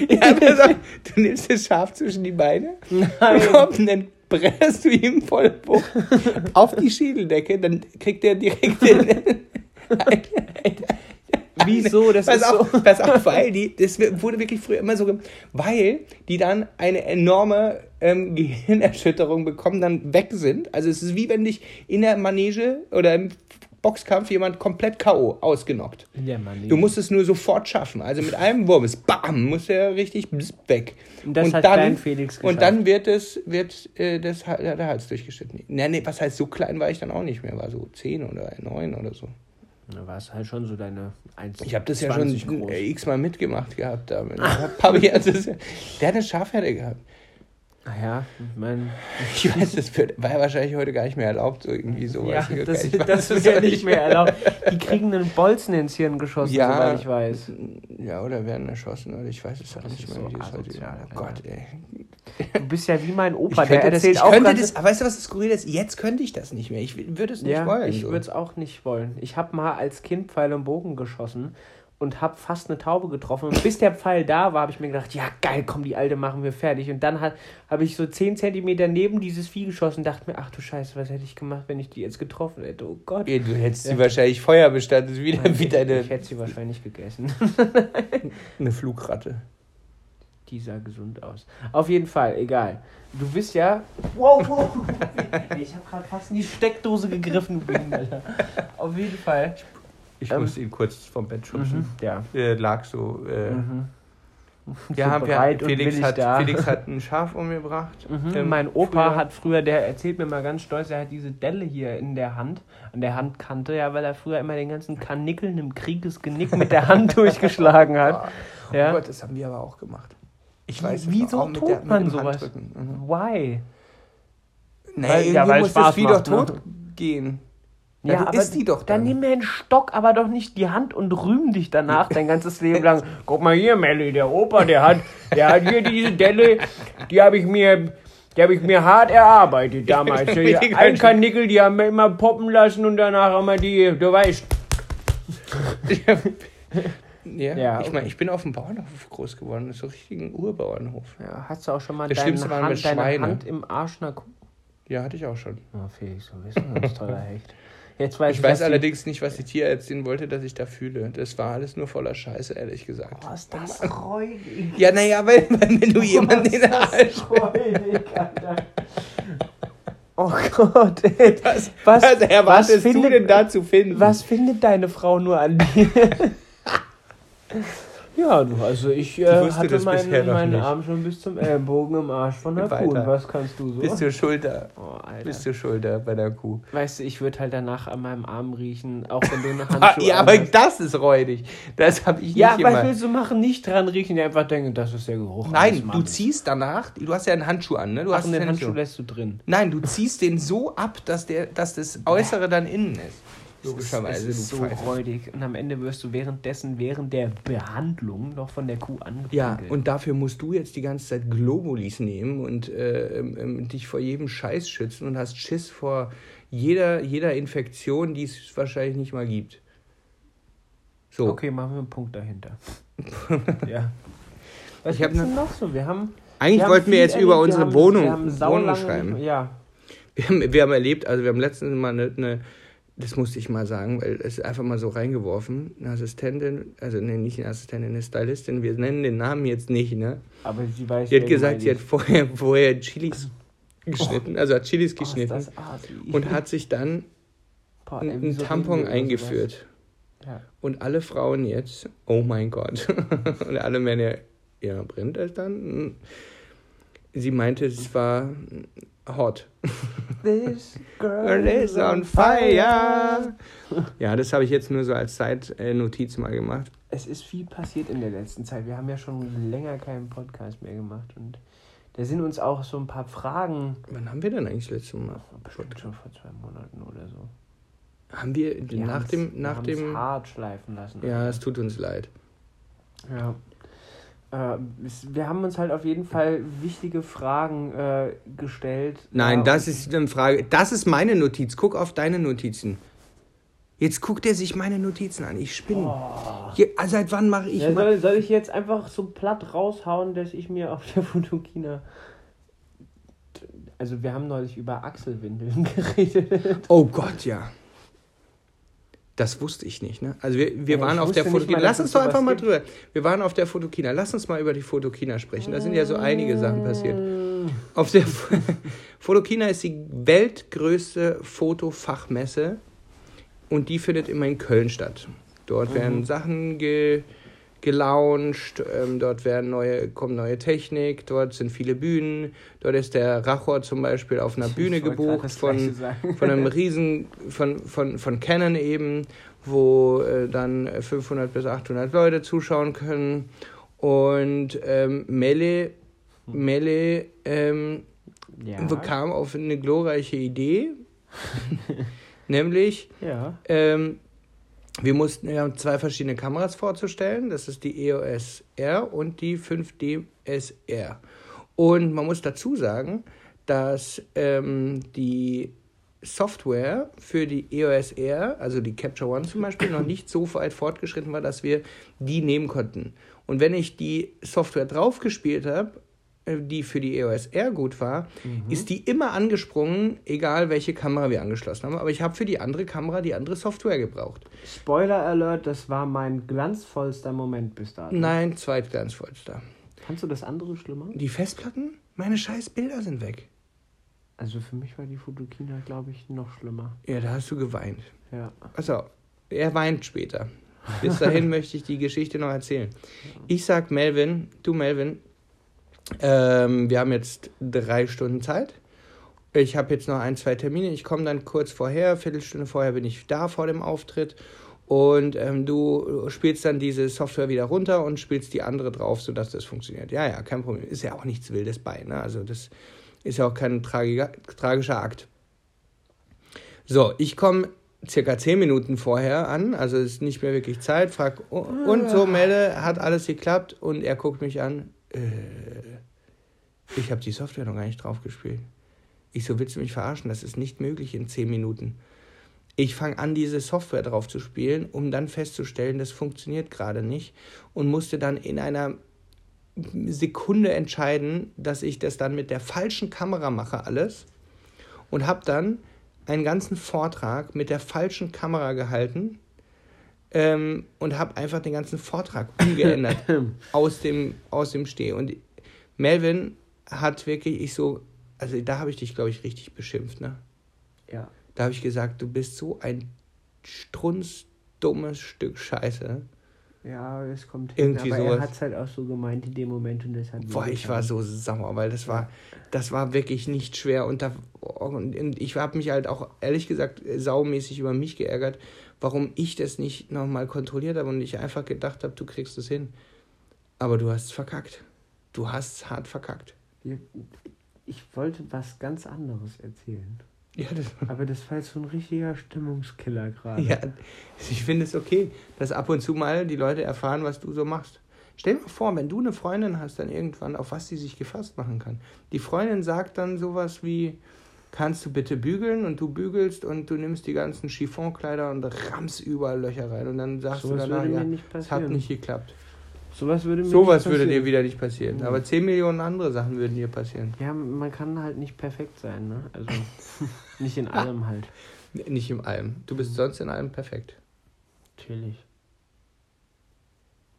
S1: Ja, pass auf. Du nimmst das Schaf zwischen die Beine.
S2: Nein.
S1: Komm, und dann bretterst du ihm voll auf die Schädeldecke. Dann kriegt er direkt den.
S2: Wieso? Das
S1: Pass
S2: ist
S1: auf,
S2: so.
S1: pass auf, weil die, das wurde wirklich früher immer so, weil die dann eine enorme ähm, Gehirnerschütterung bekommen, dann weg sind. Also es ist wie wenn dich in der Manege oder im Boxkampf jemand komplett K.O. ausgenockt.
S2: Ja, Mann,
S1: Du musst es nur sofort schaffen. Also mit einem Wurm ist BAM, muss er richtig weg.
S2: Und das hat
S1: dann,
S2: klein Felix geschafft.
S1: Und dann wird es, wird äh, das, der Hals durchgeschnitten. Nee, nee, was heißt, so klein war ich dann auch nicht mehr. War so 10 oder 9 oder so.
S2: Da war es halt schon so deine 1
S1: Ich habe das ja schon äh, x-mal mitgemacht gehabt. Damit. Papi hat das, der hat eine Schafherde gehabt.
S2: Ah ja, ich meine,
S1: Ich weiß, das wird, war ja wahrscheinlich heute gar nicht mehr erlaubt, so irgendwie so.
S2: ja,
S1: weiß ich
S2: das,
S1: nicht.
S2: das
S1: weiß
S2: wird ja
S1: auch
S2: nicht mehr erlaubt. Die kriegen einen Bolzen ins Hirn geschossen,
S1: Ja.
S2: soweit ich weiß.
S1: Ja, oder werden erschossen, oder ich weiß es halt nicht
S2: ist
S1: mehr,
S2: so
S1: wie das heute
S2: asozial,
S1: Oh
S2: Alter.
S1: Gott, ey.
S2: Du bist ja wie mein Opa, der
S1: könnte, das,
S2: erzählt
S1: ich
S2: auch
S1: könnte
S2: ganz...
S1: das, weißt du, was das Skurrile ist? Jetzt könnte ich das nicht mehr. Ich würde es nicht
S2: ja,
S1: wollen.
S2: ich
S1: so.
S2: würde es auch nicht wollen. Ich habe mal als Kind Pfeil und Bogen geschossen und habe fast eine Taube getroffen. Und bis der Pfeil da war, habe ich mir gedacht, ja geil, komm, die Alte machen wir fertig. Und dann habe ich so 10 Zentimeter neben dieses Vieh geschossen und dachte mir, ach du Scheiße, was hätte ich gemacht, wenn ich die jetzt getroffen hätte? Oh Gott.
S1: Ja, du hättest
S2: Ja.
S1: sie wahrscheinlich Feuer bestattet, wieder
S2: Nein,
S1: wie deine
S2: Ich hätte sie wahrscheinlich gegessen.
S1: eine Flugratte.
S2: Die sah gesund aus. Auf jeden Fall, egal. Du bist ja. Wow, wow. Ich habe gerade fast in die Steckdose gegriffen, du Alter. Auf jeden Fall.
S1: Ich
S2: Ähm.
S1: musste ihn kurz vom Bett schubsen.
S2: Ja.
S1: Er lag so. Äh,
S2: Mhm.
S1: Wir
S2: So
S1: haben, wir, Felix, hat,
S2: da.
S1: Felix hat ein Schaf umgebracht.
S2: Mhm.
S1: Ähm,
S2: mein Opa
S1: früher-
S2: hat früher, der erzählt mir mal ganz stolz, er hat diese Delle hier in der Hand, an der Handkante, ja, weil er früher immer den ganzen Kanickeln im Kriegesgenick mit der Hand durchgeschlagen hat.
S1: Oh
S2: Ja.
S1: Gott, das haben wir aber auch gemacht. Ich weiß es
S2: wieso tut
S1: der,
S2: man sowas?
S1: Mhm.
S2: Why?
S1: Nee,
S2: Weil- ja, weil
S1: muss
S2: Spaß
S1: das doch
S2: macht, ne?
S1: tot gehen. Ja, du
S2: aber
S1: isst die doch
S2: Dann
S1: dann.
S2: nimm mir einen Stock, aber doch nicht die Hand und rühm dich danach dein ganzes Leben lang. Guck mal hier, Melli, der Opa, der hat, der hat hier diese Delle, die habe ich mir, die habe ich mir hart erarbeitet damals. Die, ein Karnickel, die haben wir immer poppen lassen und danach haben wir die, du weißt.
S1: Ja,
S2: Ja,
S1: ich meine, ich bin auf dem Bauernhof groß geworden, das ist so ein Urbauernhof.
S2: Ja, hast du auch schon mal
S1: Das
S2: deine, Hand, deine. Hand im Arsch einer Kuh?
S1: Ja, hatte ich auch schon.
S2: Oh, Felix, du bist ein ganz toller Hecht. Jetzt weiß
S1: Ich weiß
S2: dass die-
S1: allerdings nicht, was die Tierärztin wollte, dass ich da fühle. Das war alles nur voller Scheiße, ehrlich gesagt.
S2: Oh, ist das räudig.
S1: Ja, naja, weil, wenn du jemanden in den Arsch...
S2: räudig. Oh Gott, ey.
S1: Was,
S2: Was-
S1: was erwartest
S2: was
S1: du
S2: findet-
S1: denn da zu finden?
S2: Was findet deine Frau nur an dir? ja, du, also ich äh,
S1: wusste
S2: hatte meinen, meinen
S1: nicht.
S2: Arm schon bis zum Ellbogen im Arsch von der. Kuh. Und was kannst du so?
S1: Bis zur Schulter.
S2: oh, Alter.
S1: Bis zur Schulter bei der Kuh.
S2: Weißt du, ich würde halt danach an meinem Arm riechen, auch wenn du eine Handschuhe
S1: ja, aber das ist räudig. Das habe ich
S2: Ja,
S1: nicht
S2: was willst du machen? Nicht dran riechen, die einfach denken, das ist der Geruch.
S1: Nein, du ziehst danach, du hast ja einen Handschuh an, ne? Du
S2: Ach,
S1: hast
S2: und den
S1: einen
S2: Handschuh
S1: Handschuh.
S2: lässt du drin.
S1: Nein, du ziehst den so ab, dass, der, dass das Äußere dann innen ist.
S2: Es
S1: Logischerweise,
S2: ist
S1: du
S2: so
S1: Pfeife.
S2: räudig. Und am Ende wirst du währenddessen, während der Behandlung, noch von der Kuh angepinkelt.
S1: Ja, und dafür musst du jetzt die ganze Zeit Globulis nehmen und äh, ähm, ähm, dich vor jedem Scheiß schützen und hast Schiss vor jeder, jeder Infektion, die es wahrscheinlich nicht mal gibt. So.
S2: Okay, machen wir einen Punkt dahinter. ja. Was
S1: Ich
S2: gibt's
S1: ne-
S2: denn noch so? Wir haben.
S1: Eigentlich
S2: wir haben
S1: wollten wir
S2: viel
S1: jetzt über unsere
S2: wir haben,
S1: Wohnung,
S2: wir haben
S1: Wohnung
S2: nicht-
S1: schreiben.
S2: Ja.
S1: Wir haben, wir haben erlebt, also wir haben letztens mal eine, eine, das musste ich mal sagen, weil es einfach mal so reingeworfen, eine Assistentin, also nee, nicht eine Assistentin, eine Stylistin, wir nennen den Namen jetzt nicht, ne?
S2: Aber sie weiß.
S1: Die hat gesagt, sie hat vorher, vorher Chilis geschnitten, also hat Chilis.
S2: Oh,
S1: geschnitten und hat sich dann
S2: Boah, ey,
S1: einen Tampon eingeführt.
S2: Ja.
S1: Und alle Frauen jetzt, oh mein Gott. Und alle Männer, ja, brennt es dann? Sie meinte, es war hot.
S2: This
S1: Girl is on fire. Ja, das habe ich jetzt nur so als Zeitnotiz mal gemacht.
S2: Es ist viel passiert in der letzten Zeit. Wir haben ja schon länger keinen Podcast mehr gemacht und da sind uns auch so ein paar Fragen.
S1: Wann haben wir denn eigentlich das letzte Mal?
S2: Bestimmt schon vor zwei Monaten oder so.
S1: Haben wir
S2: Wir
S1: nach dem,
S2: wir
S1: nach
S2: haben's
S1: dem,
S2: hart schleifen lassen.
S1: ja, es tut uns leid.
S2: Ja. Äh, wir haben uns halt auf jeden Fall wichtige Fragen äh, gestellt.
S1: Nein,
S2: Ja,
S1: das ist eine Frage. Das ist meine Notiz. Guck auf deine Notizen. Jetzt guckt er sich meine Notizen an. Ich spinne.
S2: Oh.
S1: Ah, seit wann mache ich
S2: Ja, soll, soll ich jetzt einfach so platt raushauen, dass ich mir auf der Fotokina. Also, wir haben neulich über Achselwindeln geredet.
S1: Oh Gott, ja. Das wusste ich nicht, ne? Also wir, wir
S2: Ja,
S1: waren auf der Fotokina.
S2: mal,
S1: Lass uns doch einfach mal
S2: gibt.
S1: drüber. Wir waren auf der Fotokina. Lass uns mal über die Fotokina sprechen. Da sind ja so einige Sachen passiert. Auf der Fo- Fotokina ist die weltgrößte Fotofachmesse und die findet immer in Köln statt. Dort werden Sachen ge, gelauncht, ähm, dort werden neue, kommt neue Technik, dort sind viele Bühnen. Dort ist der Rachor zum Beispiel auf einer Bühne
S2: Ich gerade
S1: gebucht von, von einem Riesen, von, von, von Canon eben, wo äh, dann 500 bis 800 Leute zuschauen können. Und ähm, Melle, Melle ähm,
S2: Ja.
S1: bekam auf eine glorreiche Idee, nämlich
S2: ja.
S1: ähm, wir mussten wir zwei verschiedene Kameras vorzustellen. Das ist die EOS R und die 5D SR. Und man muss dazu sagen, dass ähm, die Software für die EOS R, also die Capture One zum Beispiel, noch nicht so weit fortgeschritten war, dass wir die nehmen konnten. Und wenn ich die Software draufgespielt habe, die für die EOS R gut war, ist die immer angesprungen, egal welche Kamera wir angeschlossen haben. Aber ich habe für die andere Kamera die andere Software gebraucht.
S2: Spoiler Alert, das war mein glanzvollster Moment bis dato.
S1: Nein, zweitglanzvollster.
S2: Fandst du das andere schlimmer?
S1: Die Festplatten? Meine scheiß Bilder sind weg.
S2: Also für mich war die Fotokina, glaube ich, noch schlimmer.
S1: Ja, da hast du geweint.
S2: Ja.
S1: Also, er weint später. Bis dahin möchte ich die Geschichte noch erzählen. Ich sag Melvin, du Melvin, ähm, wir haben jetzt drei Stunden Zeit. Ich habe jetzt noch ein, zwei Termine. Ich komme dann kurz vorher, Viertelstunde vorher bin ich da vor dem Auftritt. Und ähm, du spielst dann diese Software wieder runter und spielst die andere drauf, sodass das funktioniert. Ja, ja, kein Problem. Ist ja auch nichts Wildes bei. Ne? Also das ist ja auch kein tragiger, tragischer Akt. So, ich komme circa zehn Minuten vorher an, also es ist nicht mehr wirklich Zeit, frag und so melde, hat alles geklappt und er guckt mich an. Äh, ich habe die Software noch gar nicht drauf gespielt. Ich so, willst du mich verarschen? Das ist nicht möglich in zehn Minuten. Ich fange an, diese Software drauf zu spielen, um dann festzustellen, das funktioniert gerade nicht und musste dann in einer Sekunde entscheiden, dass ich das dann mit der falschen Kamera mache alles und habe dann einen ganzen Vortrag mit der falschen Kamera gehalten ähm, und habe einfach den ganzen Vortrag umgeändert. Aus dem aus dem Steh. Und Melvin hat wirklich ich so also da habe ich dich glaube ich richtig beschimpft ne?
S2: Ja.
S1: da habe ich gesagt du bist so ein strunzdummes Stück Scheiße.
S2: Ja, es kommt
S1: Irgendwie
S2: hin. Aber
S1: sowas.
S2: er hat es halt auch so gemeint in dem Moment und das hat
S1: Boah, ich war so sauer, weil das war, das war wirklich nicht schwer. Und, da, und ich habe mich halt auch ehrlich gesagt saumäßig über mich geärgert, warum ich das nicht nochmal kontrolliert habe und ich einfach gedacht habe, du kriegst es hin. Aber du hast verkackt. Du hast hart verkackt.
S2: Ich wollte was ganz anderes erzählen.
S1: Ja, das,
S2: Aber das war jetzt so ein richtiger Stimmungskiller gerade.
S1: ja ich finde es okay, dass ab und zu mal die Leute erfahren, was du so machst. Stell dir mal vor, wenn du eine Freundin hast, dann irgendwann, auf was sie sich gefasst machen kann. Die Freundin sagt dann sowas wie, kannst du bitte bügeln und du bügelst und du nimmst die ganzen Chiffonkleider und rammst überall Löcher rein und dann sagst
S2: Sowas
S1: du danach, ja, es hat nicht geklappt.
S2: Sowas würde mir
S1: Sowas würde dir wieder nicht passieren.
S2: Mhm.
S1: Aber 10 Millionen andere Sachen würden dir passieren.
S2: Ja, man kann halt nicht perfekt sein, ne? Also nicht in allem halt.
S1: Nicht in allem. Du bist sonst in allem perfekt.
S2: Natürlich.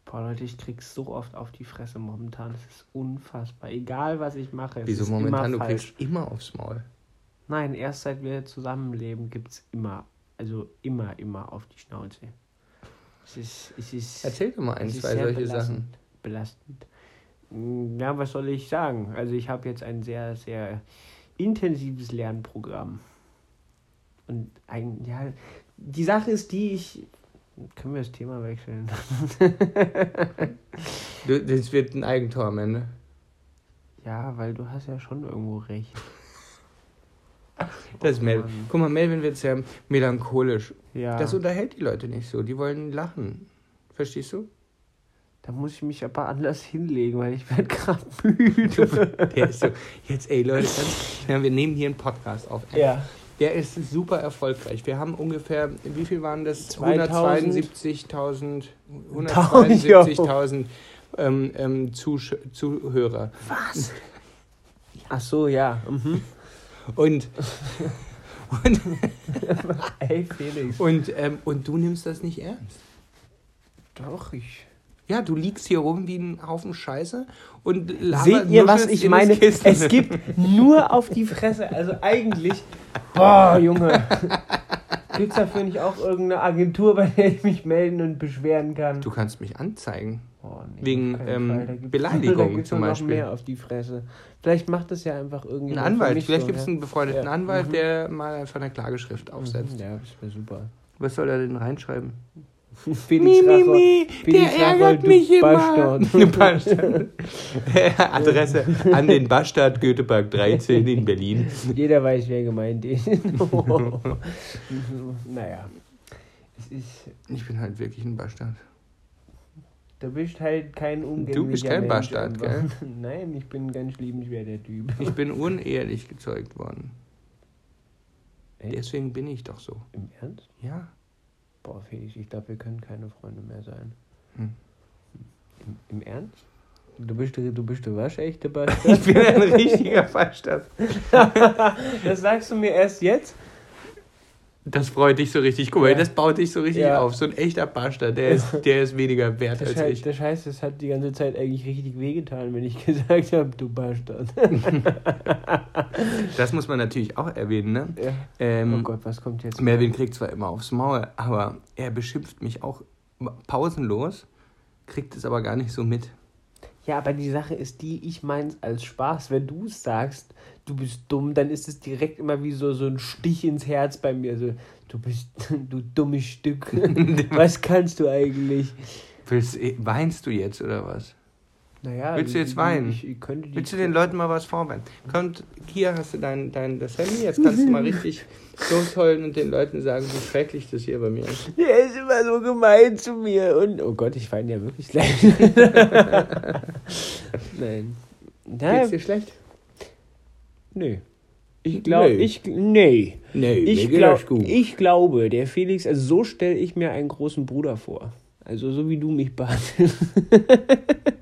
S2: Boah, Leute, ich krieg so oft auf die Fresse momentan. Es ist unfassbar. Egal, was ich mache. Es
S1: Wieso
S2: ist
S1: momentan?
S2: Immer
S1: Du
S2: falsch.
S1: kriegst immer aufs Maul.
S2: Nein, erst seit wir zusammenleben, gibt's immer, also immer, immer auf die Schnauze. Es ist, es ist,
S1: Erzähl doch mal ein,
S2: es
S1: zwei solche
S2: belastend,
S1: Sachen.
S2: Belastend. Mm, Ja, was soll ich sagen? Also ich habe jetzt ein sehr, sehr intensives Lernprogramm. Und ein, ja, die Sache ist die, ich. Können wir das Thema wechseln?
S1: Das wird ein Eigentor am Ende.
S2: Ja, weil du hast ja schon irgendwo recht.
S1: Das ist
S2: Oh,
S1: Melvin.
S2: Mann.
S1: Guck mal, Melvin wird sehr melancholisch.
S2: Ja,
S1: Das unterhält die Leute nicht so. Die wollen lachen. Verstehst du?
S2: da muss ich mich aber anders hinlegen, weil ich werde gerade müde.
S1: Der ist so. Jetzt, ey, Leute, ganz, ja, wir nehmen hier einen Podcast auf.
S2: Ja.
S1: Der ist super erfolgreich. Wir haben ungefähr, wie viel waren das?
S2: 2000?
S1: 172.000 172.000 ähm, ähm, Zuhörer.
S2: Was? Ach so, ja. Mhm.
S1: Und, und,
S2: Ey, Felix.
S1: und, ähm, und du nimmst das nicht ernst.
S2: Doch, ich.
S1: Ja, du liegst hier rum wie ein Haufen Scheiße und
S2: Seht ihr, was ich meine? Es gibt nur auf die Fresse. Also eigentlich. Boah, Junge. Gibt's dafür nicht auch irgendeine Agentur, bei der ich mich melden und beschweren kann?
S1: Du kannst mich anzeigen.
S2: Oh, nee,
S1: wegen, ähm, Beleidigung
S2: da
S1: zum
S2: nur noch
S1: Beispiel.
S2: mehr auf die Fresse. Vielleicht macht das ja einfach
S1: Ein
S2: irgendjemand. für
S1: Anwalt. Vielleicht
S2: so,
S1: gibt es einen befreundeten
S2: Ja.
S1: Anwalt,
S2: Mhm.
S1: der mal einfach eine Klageschrift aufsetzt.
S2: Mhm, Ja, das wäre super.
S1: Was soll er denn reinschreiben?
S2: Felix
S1: Mi, mi, mi,
S2: Felix
S1: der ärgert mich immer.
S2: Bastard.
S1: Adresse an den Bastard Goethepark 13 in Berlin.
S2: Jeder weiß, wer gemeint ist. naja. Es ist.
S1: Ich bin halt wirklich ein Bastard.
S2: Du bist halt kein umgänglicher
S1: Du bist kein
S2: Mensch
S1: Bastard, gell?
S2: Nein, ich bin ein ganz liebenswerter Typ.
S1: Ich bin unehelich gezeugt worden.
S2: Echt?
S1: Deswegen bin ich doch so.
S2: Im Ernst?
S1: Ja.
S2: Boah, Felix, ich glaube, wir können keine Freunde mehr sein.
S1: Hm.
S2: Im, Im Ernst? Du bist, der- du bist der waschechte
S1: Ich
S2: Bastard?
S1: bin ein richtiger Bastard.
S2: das sagst du mir erst jetzt?
S1: Das freut dich so richtig. Guck mal,
S2: Ja.
S1: das baut dich so richtig
S2: Ja.
S1: auf. So ein echter Bastard, der ist, der ist weniger wert
S2: Das,
S1: als
S2: heißt,
S1: ich.
S2: das heißt, es hat die ganze Zeit eigentlich richtig wehgetan, wenn ich gesagt habe, du Bastard.
S1: Das muss man natürlich auch erwähnen, ne?
S2: ja.
S1: Ähm,
S2: oh Gott, was kommt jetzt?
S1: Melvin kriegt zwar immer aufs Maul, aber er beschimpft mich auch pausenlos, kriegt es aber gar nicht so mit.
S2: Ja, aber die Sache ist die, ich meins als Spaß. Wenn du es sagst, du bist dumm, dann ist es direkt immer wie so, so ein Stich ins Herz bei mir. So, du bist, du dummes Stück. Was kannst du eigentlich?
S1: Willst, weinst du jetzt oder was?
S2: Naja,
S1: Willst du jetzt weinen?
S2: Ich, ich
S1: Willst du den Leuten mal was vorwenden? Kommt, hier hast du dein, dein das Handy, jetzt kannst du mal richtig losheulen und den Leuten sagen, wie schrecklich das hier bei mir ist.
S2: Der ist immer so gemein zu mir. Und oh Gott, ich weine ja wirklich gleich. Nein.
S1: Geht's dir schlecht?
S2: Nö. Ich glaube,
S1: Nö.
S2: ich, nee.
S1: Nee,
S2: Ich, glaub, ich glaube, der Felix, also so stelle ich mir einen großen Bruder vor. Also so wie du mich behandelst.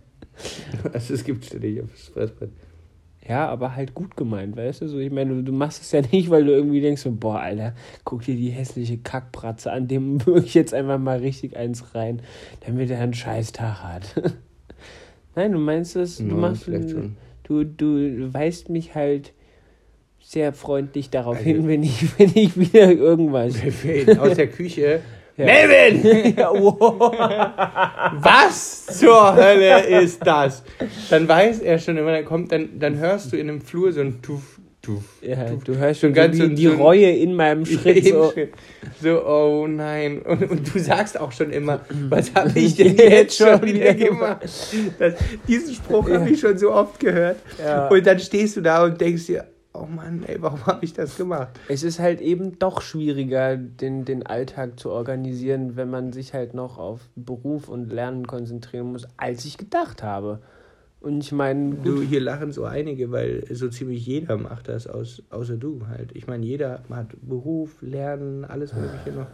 S1: Also es gibt ständig aufs Fressbrett.
S2: Ja, aber halt gut gemeint, weißt du? So, ich meine, du, du machst es ja nicht, weil du irgendwie denkst, so, boah, Alter, guck dir die hässliche Kackbratze an, dem würge ich jetzt einfach mal richtig eins rein, damit er einen Scheißtag hat. Nein, du meinst es, du
S1: Ja,
S2: machst,
S1: vielleicht schon.
S2: du, du weist mich halt sehr freundlich darauf
S1: Also-
S2: hin, wenn ich, wenn ich wieder irgendwas.
S1: Aus der Küche.
S2: Ja.
S1: Melvin!
S2: ja, wow.
S1: Was zur Hölle ist das? Dann weiß er schon immer, dann kommt, dann, dann hörst du in dem Flur so ein Tuff, Tuff.
S2: ja,
S1: Tuff.
S2: du hörst schon
S1: ganz
S2: so die, die
S1: so-
S2: Reue in meinem Schritt. So.
S1: So, oh nein. Und, und du sagst auch schon immer, was habe ich denn jetzt schon wieder gemacht? Das, diesen Spruch habe ich schon so oft gehört.
S2: Ja.
S1: Und dann stehst du da und denkst dir, oh Mann, ey, warum habe ich das gemacht?
S2: Es ist halt eben doch schwieriger, den, den Alltag zu organisieren, wenn man sich halt noch auf Beruf und Lernen konzentrieren muss, als ich gedacht habe. Und ich meine,
S1: Du, hier lachen so einige, weil so ziemlich jeder macht das, aus, außer du halt. Ich meine, jeder hat Beruf, Lernen, alles Mögliche noch.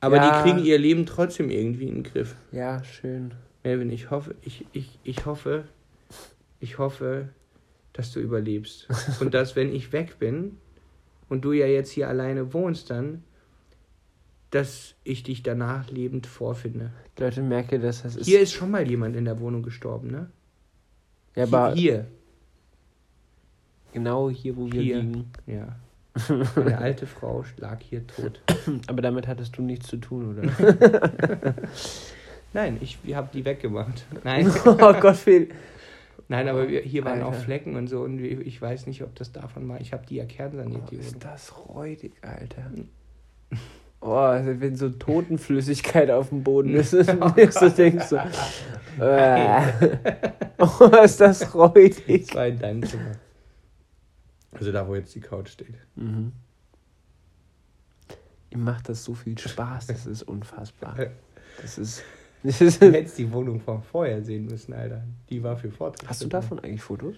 S1: Aber
S2: Ja.
S1: die kriegen ihr Leben trotzdem irgendwie in den Griff.
S2: ja, schön.
S1: Melvin, ich hoffe, ich, ich, ich hoffe, ich hoffe, dass du überlebst. Und dass, wenn ich weg bin und du ja jetzt hier alleine wohnst, dann, dass ich dich danach lebend vorfinde.
S2: Leute, merke, dass das ist.
S1: Hier ist schon mal jemand in der Wohnung gestorben, ne?
S2: ja, aber
S1: hier,
S2: genau hier, wo wir
S1: Hier.
S2: liegen.
S1: Ja. Eine alte Frau lag hier tot.
S2: Aber damit hattest du nichts zu tun, oder?
S1: Nein, ich habe die weggemacht. Nein,
S2: oh Gott, Phil.
S1: Nein, aber wir, hier waren auch
S2: Alter.
S1: Flecken und so und ich weiß nicht, ob das davon war. Ich habe die ja kernsaniert, Wohnung.
S2: Ist das räudig, Alter. Oh, also wenn so Totenflüssigkeit auf dem Boden ist, ist du denkst so, äh, oh, ist das räudig.
S1: Das war in deinem Zimmer. Also da, wo jetzt die Couch steht.
S2: Mhm. Ihm macht das so viel Spaß, das ist unfassbar. Das ist.
S1: Du hättest die Wohnung von vorher sehen müssen, Alter. Die war für Vortritt.
S2: Hast du davon eigentlich Fotos?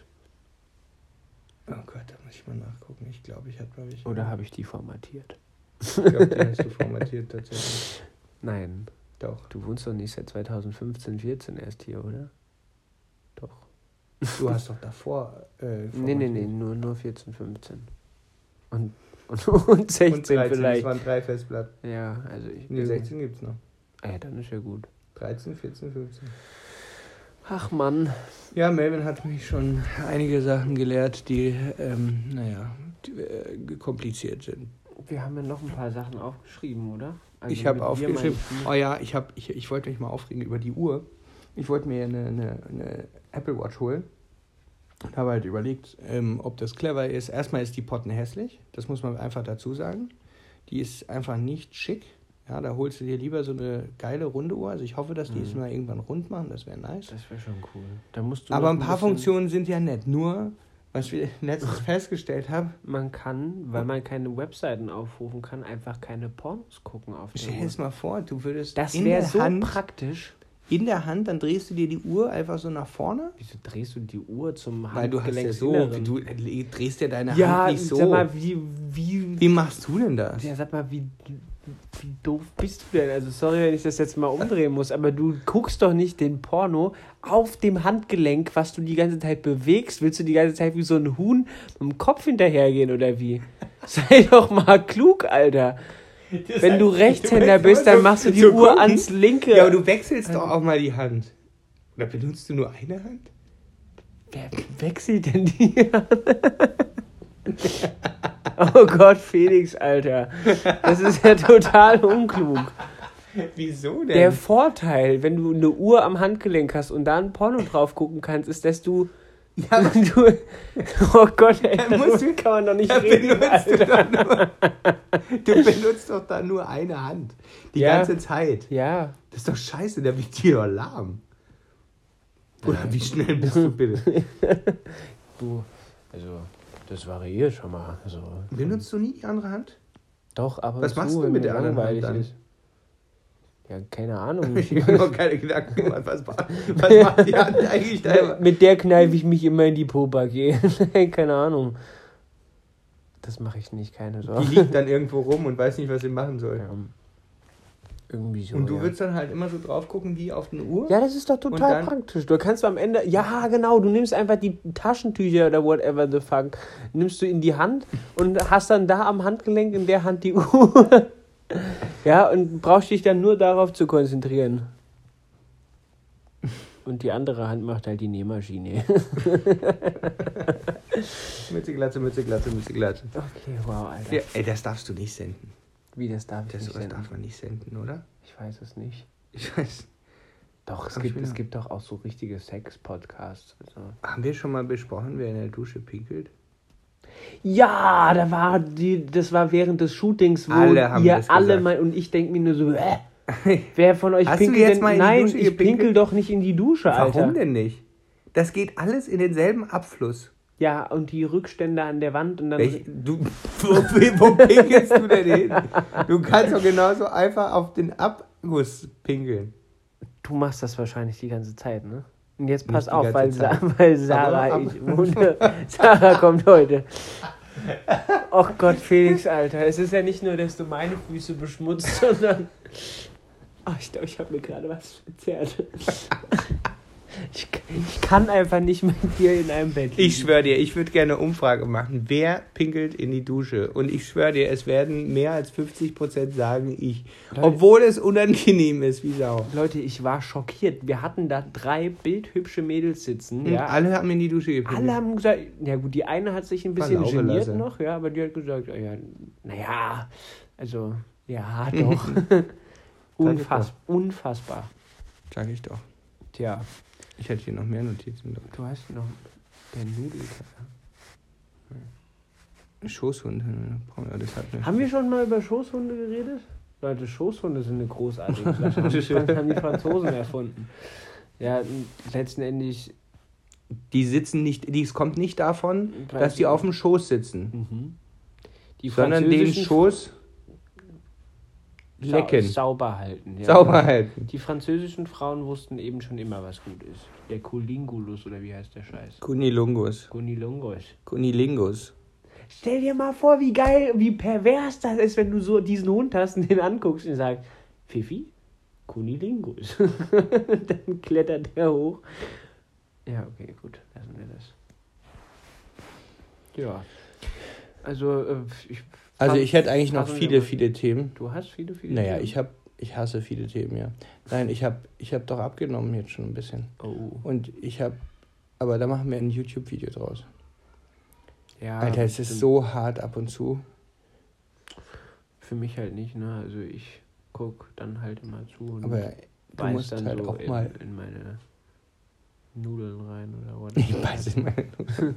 S1: Oh Gott, da muss ich mal nachgucken. Ich glaube, ich hatte mal welche.
S2: Oder habe ich die formatiert?
S1: Ich glaube, die hast du formatiert tatsächlich.
S2: Nein,
S1: Doch.
S2: du wohnst doch nicht seit 2015, 14 erst hier, oder? Doch.
S1: Du hast doch davor. Äh,
S2: Nee, nee, nee, nur, nur 14, 15. Und, und, und 16
S1: Und 13,
S2: vielleicht.
S1: Das waren drei Festplatten.
S2: Ja, also ich.
S1: Nee, 16 gibt's noch.
S2: Ah ja, dann ist ja gut.
S1: 13, 14, 15.
S2: Ach Mann.
S1: Ja, Melvin hat mich schon einige Sachen gelehrt, die, ähm, naja, die, äh, kompliziert sind.
S2: Wir haben ja noch ein paar Sachen aufgeschrieben, oder? Also
S1: ich habe aufgeschrieben,
S2: meine
S1: oh ja, ich, hab, ich, ich wollte mich mal aufregen über die Uhr. Ich wollte mir eine, eine, eine Apple Watch holen und habe halt überlegt, ähm, ob das clever ist. Erstmal ist die Potten hässlich, das muss man einfach dazu sagen. Die ist einfach nicht schick. Ja, da holst du dir lieber so eine geile runde Uhr. Also ich hoffe, dass die es
S2: Mhm.
S1: mal irgendwann rund machen, das wäre nice.
S2: Das wäre schon cool. Da musst du
S1: Aber
S2: noch
S1: ein paar Funktionen sind ja nett. Nur, was wir letztens festgestellt haben,
S2: Man kann, weil man keine Webseiten aufrufen kann, einfach keine Pornos gucken auf der
S1: stell dir mal vor, du würdest
S2: Das
S1: in
S2: wäre
S1: der
S2: so
S1: Hand
S2: praktisch.
S1: in der Hand, dann drehst du dir die Uhr einfach so nach vorne.
S2: Wieso drehst du die Uhr zum
S1: Weil du hast ja so, du drehst ja deine
S2: ja,
S1: Hand nicht so.
S2: sag mal, wie, wie,
S1: Wie machst du denn das?
S2: ja, sag mal, wie, wie doof bist du denn? Also sorry, wenn ich das jetzt mal umdrehen muss, aber du guckst doch nicht den Porno auf dem Handgelenk, was du die ganze Zeit bewegst. Willst du die ganze Zeit wie so ein Huhn mit dem Kopf hinterhergehen oder wie? Sei doch mal klug, Alter. Wenn du Rechtshänder bist, dann machst du die
S1: so
S2: Uhr
S1: gucken.
S2: ans linke.
S1: Ja, aber du wechselst doch auch mal die Hand. Oder benutzt du nur eine Hand?
S2: Wer wechselt denn die? oh Gott, Felix, Alter. Das ist ja total unklug.
S1: Wieso denn?
S2: Der Vorteil, wenn du eine Uhr am Handgelenk hast und da ein Porno drauf gucken kannst, ist, dass du.
S1: ja,
S2: du oh Gott, ey,
S1: Da musst du-
S2: kann man doch nicht reden.
S1: benutzt du, nur, du benutzt doch da nur eine Hand. Die
S2: Ja.
S1: ganze Zeit.
S2: Ja,
S1: Das ist doch scheiße, der wird dir lahm. Oder wie schnell bist du bitte?
S2: Du, also, das variiert schon mal. Also,
S1: Benutzt du nie die andere Hand?
S2: doch, aber
S1: Was machst du mit der anderen Hand dann?
S2: ist. Ja, keine Ahnung.
S1: Ich habe noch keine Gedanken gemacht. Was, macht- was macht die Hand eigentlich da?
S2: mit der kneife ich mich immer in die Pobacke. keine Ahnung. Das mache ich nicht, keine
S1: Die
S2: Sorge.
S1: liegt dann irgendwo rum und weiß nicht, was sie machen soll.
S2: Ja, irgendwie so.
S1: Und du
S2: ja.
S1: würdest dann halt immer so drauf gucken wie auf eine Uhr?
S2: Ja, das ist doch total praktisch. Du kannst am Ende, ja genau, du nimmst einfach die Taschentücher oder whatever the fuck, nimmst du in die Hand und hast dann da am Handgelenk in der Hand die Uhr. ja, und brauchst dich dann nur darauf zu konzentrieren. Und die andere Hand macht halt die Nähmaschine.
S1: Mütze, Glatze, Mütze, Glatze, Mütze, Glatze.
S2: Okay, wow, Alter.
S1: Ja, ey, das darfst du nicht senden.
S2: Wie das darf ich
S1: Das
S2: nicht senden.
S1: darf man nicht senden, oder?
S2: Ich weiß es nicht.
S1: Ich weiß.
S2: Doch, es
S1: Hab
S2: gibt, es gibt doch auch so richtige Sex-Podcasts. Also.
S1: Haben wir schon mal besprochen, wer in der Dusche pinkelt?
S2: Ja, da war die, das war während des Shootings, wo
S1: Alle haben
S2: ihr
S1: das
S2: alle
S1: gesagt.
S2: mal und ich denke mir nur so, äh, wer von euch
S1: Hast
S2: pinkelt
S1: jetzt
S2: denn?
S1: mal in die
S2: Nein,
S1: Dusche
S2: ich
S1: gepinkelt?
S2: pinkel doch nicht in die Dusche, Alter.
S1: Warum denn nicht? Das geht alles in denselben Abfluss.
S2: Ja, und die Rückstände an der Wand und dann
S1: Welch, du, wo, wo pinkelst du denn hin? Du kannst doch genauso einfach auf den Abguss pinkeln.
S2: du machst das wahrscheinlich die ganze Zeit, ne? Und jetzt pass auf, weil, Sa weil Sarah, ich, Wunder, Sarah kommt heute. Och Gott, Felix, Alter. Es ist ja nicht nur, dass du meine Füße beschmutzt, sondern. Ach, ich glaube, ich habe mir gerade was verzerrt. Ich, ich kann einfach nicht mit dir in einem Bett liegen.
S1: Ich schwöre dir, ich würde gerne eine Umfrage machen. Wer pinkelt in die Dusche? Und ich schwöre dir, es werden mehr als 50% sagen ich. Obwohl es unangenehm ist wie Sau.
S2: Leute, ich war schockiert. Wir hatten da drei bildhübsche Mädels sitzen.
S1: Und
S2: Ja,
S1: alle haben in die Dusche gepinkelt.
S2: Alle haben gesagt, ja gut, die eine hat sich ein bisschen geniert
S1: lasse.
S2: noch, ja, aber die hat gesagt, ja naja, also, ja, doch. Unfass, unfassbar.
S1: Sag ich doch.
S2: Tja,
S1: Ich hätte hier noch mehr Notizen.
S2: du hast noch der Nudelteller.
S1: Schoßhunde. ne? Brauchen wir- Das hat eine
S2: Haben wir schon mal über Schoßhunde geredet? Leute, Schoßhunde sind eine großartige Sache. Haben die, haben die Franzosen erfunden. Ja, letzten Endes.
S1: Die sitzen nicht, dies kommt nicht davon, dass die auf dem Schoß sitzen,
S2: Mhm. Die
S1: sondern den Schoß lecken,
S2: sauber halten. Ja.
S1: sauber halten.
S2: Die französischen Frauen wussten eben schon immer, was gut ist. Der Culingulus oder wie heißt der Scheiß?
S1: Kunilungus.
S2: Kunilungos.
S1: Kunilingus.
S2: Stell dir mal vor, wie geil, wie pervers das ist, wenn du so diesen Hund hast und den anguckst und sagst, Fifi, Kunilingus. Dann klettert der hoch. Ja, okay, gut, lassen wir das. Ja. Also, äh, ich.
S1: Also ich hätte eigentlich noch viele, viele Themen.
S2: Du hast viele, viele.
S1: Naja,
S2: Themen?
S1: ich habe, ich hasse viele Themen, ja. Nein, ich habe, ich habe doch abgenommen jetzt schon ein bisschen.
S2: Oh.
S1: Und ich habe, aber da machen wir ein YouTube-Video draus.
S2: Ja,
S1: Alter, es ist so hart ab und zu.
S2: Für mich halt nicht, ne? Also ich guck dann halt immer zu und
S1: Aber du
S2: beiß
S1: musst
S2: dann
S1: halt
S2: so
S1: auch
S2: in,
S1: mal.
S2: in meine Nudeln rein oder
S1: Ich
S2: whatever.
S1: beiß in meine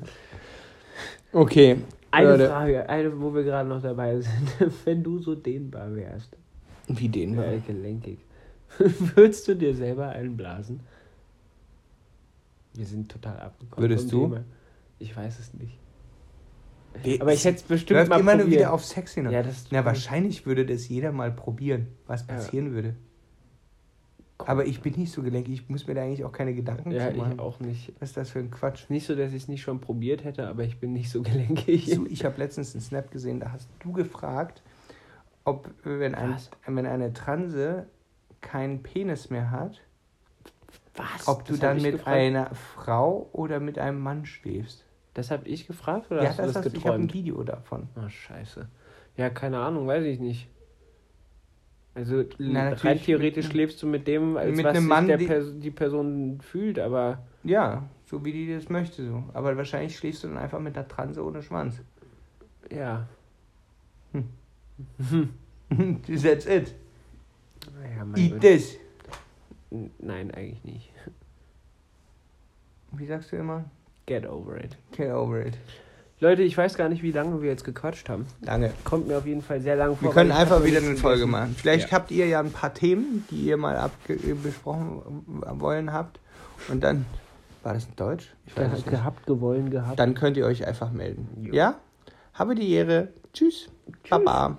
S1: Okay.
S2: Eine
S1: Leute.
S2: Frage, eine, wo wir gerade noch dabei sind. Wenn du so dehnbar wärst,
S1: Wie den?
S2: äh, gelenkig, würdest du dir selber einen blasen? Wir sind total abgekommen.
S1: Würdest du?
S2: Thema. Ich weiß es nicht.
S1: Wir-
S2: Aber ich hätte es bestimmt
S1: läuft
S2: mal
S1: immer nur
S2: probiert.
S1: wieder auf Sex hinaus.
S2: Ja, das
S1: Na, wahrscheinlich würde das jeder mal probieren, was passieren würde. Aber ich bin nicht so gelenkig, ich muss mir da eigentlich auch keine Gedanken
S2: Ja,
S1: zu
S2: ich
S1: machen.
S2: auch nicht.
S1: Was ist das für ein Quatsch?
S2: Nicht so, dass ich es nicht schon probiert hätte, aber ich bin nicht so gelenkig.
S1: So, ich habe letztens einen Snap gesehen, da hast du gefragt, ob wenn, ein, wenn eine Transe keinen Penis mehr hat,
S2: Was?
S1: ob du
S2: Das
S1: dann
S2: ich
S1: mit
S2: gefragt.
S1: einer Frau oder mit einem Mann schläfst.
S2: Das habe ich gefragt oder
S1: ja,
S2: hast du
S1: das
S2: das
S1: hast du, ich habe ein
S2: geträumt?
S1: Video davon.
S2: Ah, scheiße. Ja, keine Ahnung, weiß ich nicht. Also
S1: Na,
S2: rein theoretisch schläfst du mit dem, als
S1: mit
S2: was sich
S1: Mann,
S2: der
S1: die-
S2: Pers die Person fühlt, aber
S1: Ja, so wie die das möchte so. Aber wahrscheinlich schläfst du dann einfach mit einer Transe ohne Schwanz.
S2: ja.
S1: That's it.
S2: Naja,
S1: Eat this.
S2: Nein, eigentlich nicht.
S1: Wie sagst du immer?
S2: Get over it.
S1: Get over it.
S2: Leute, ich weiß gar nicht, wie lange wir jetzt gequatscht haben.
S1: Danke.
S2: Kommt mir auf jeden Fall sehr lang vor.
S1: Wir können einfach wieder eine Folge
S2: gegessen.
S1: machen. Vielleicht
S2: Ja.
S1: habt ihr ja ein paar Themen, die ihr mal abge besprochen wollen habt. Und dann War das in Deutsch? Ich weiß nicht.
S2: gehabt, gewollen, gehabt.
S1: Dann könnt ihr euch einfach melden.
S2: Jo.
S1: Ja? Habe die Ehre. Tschüss. Baba.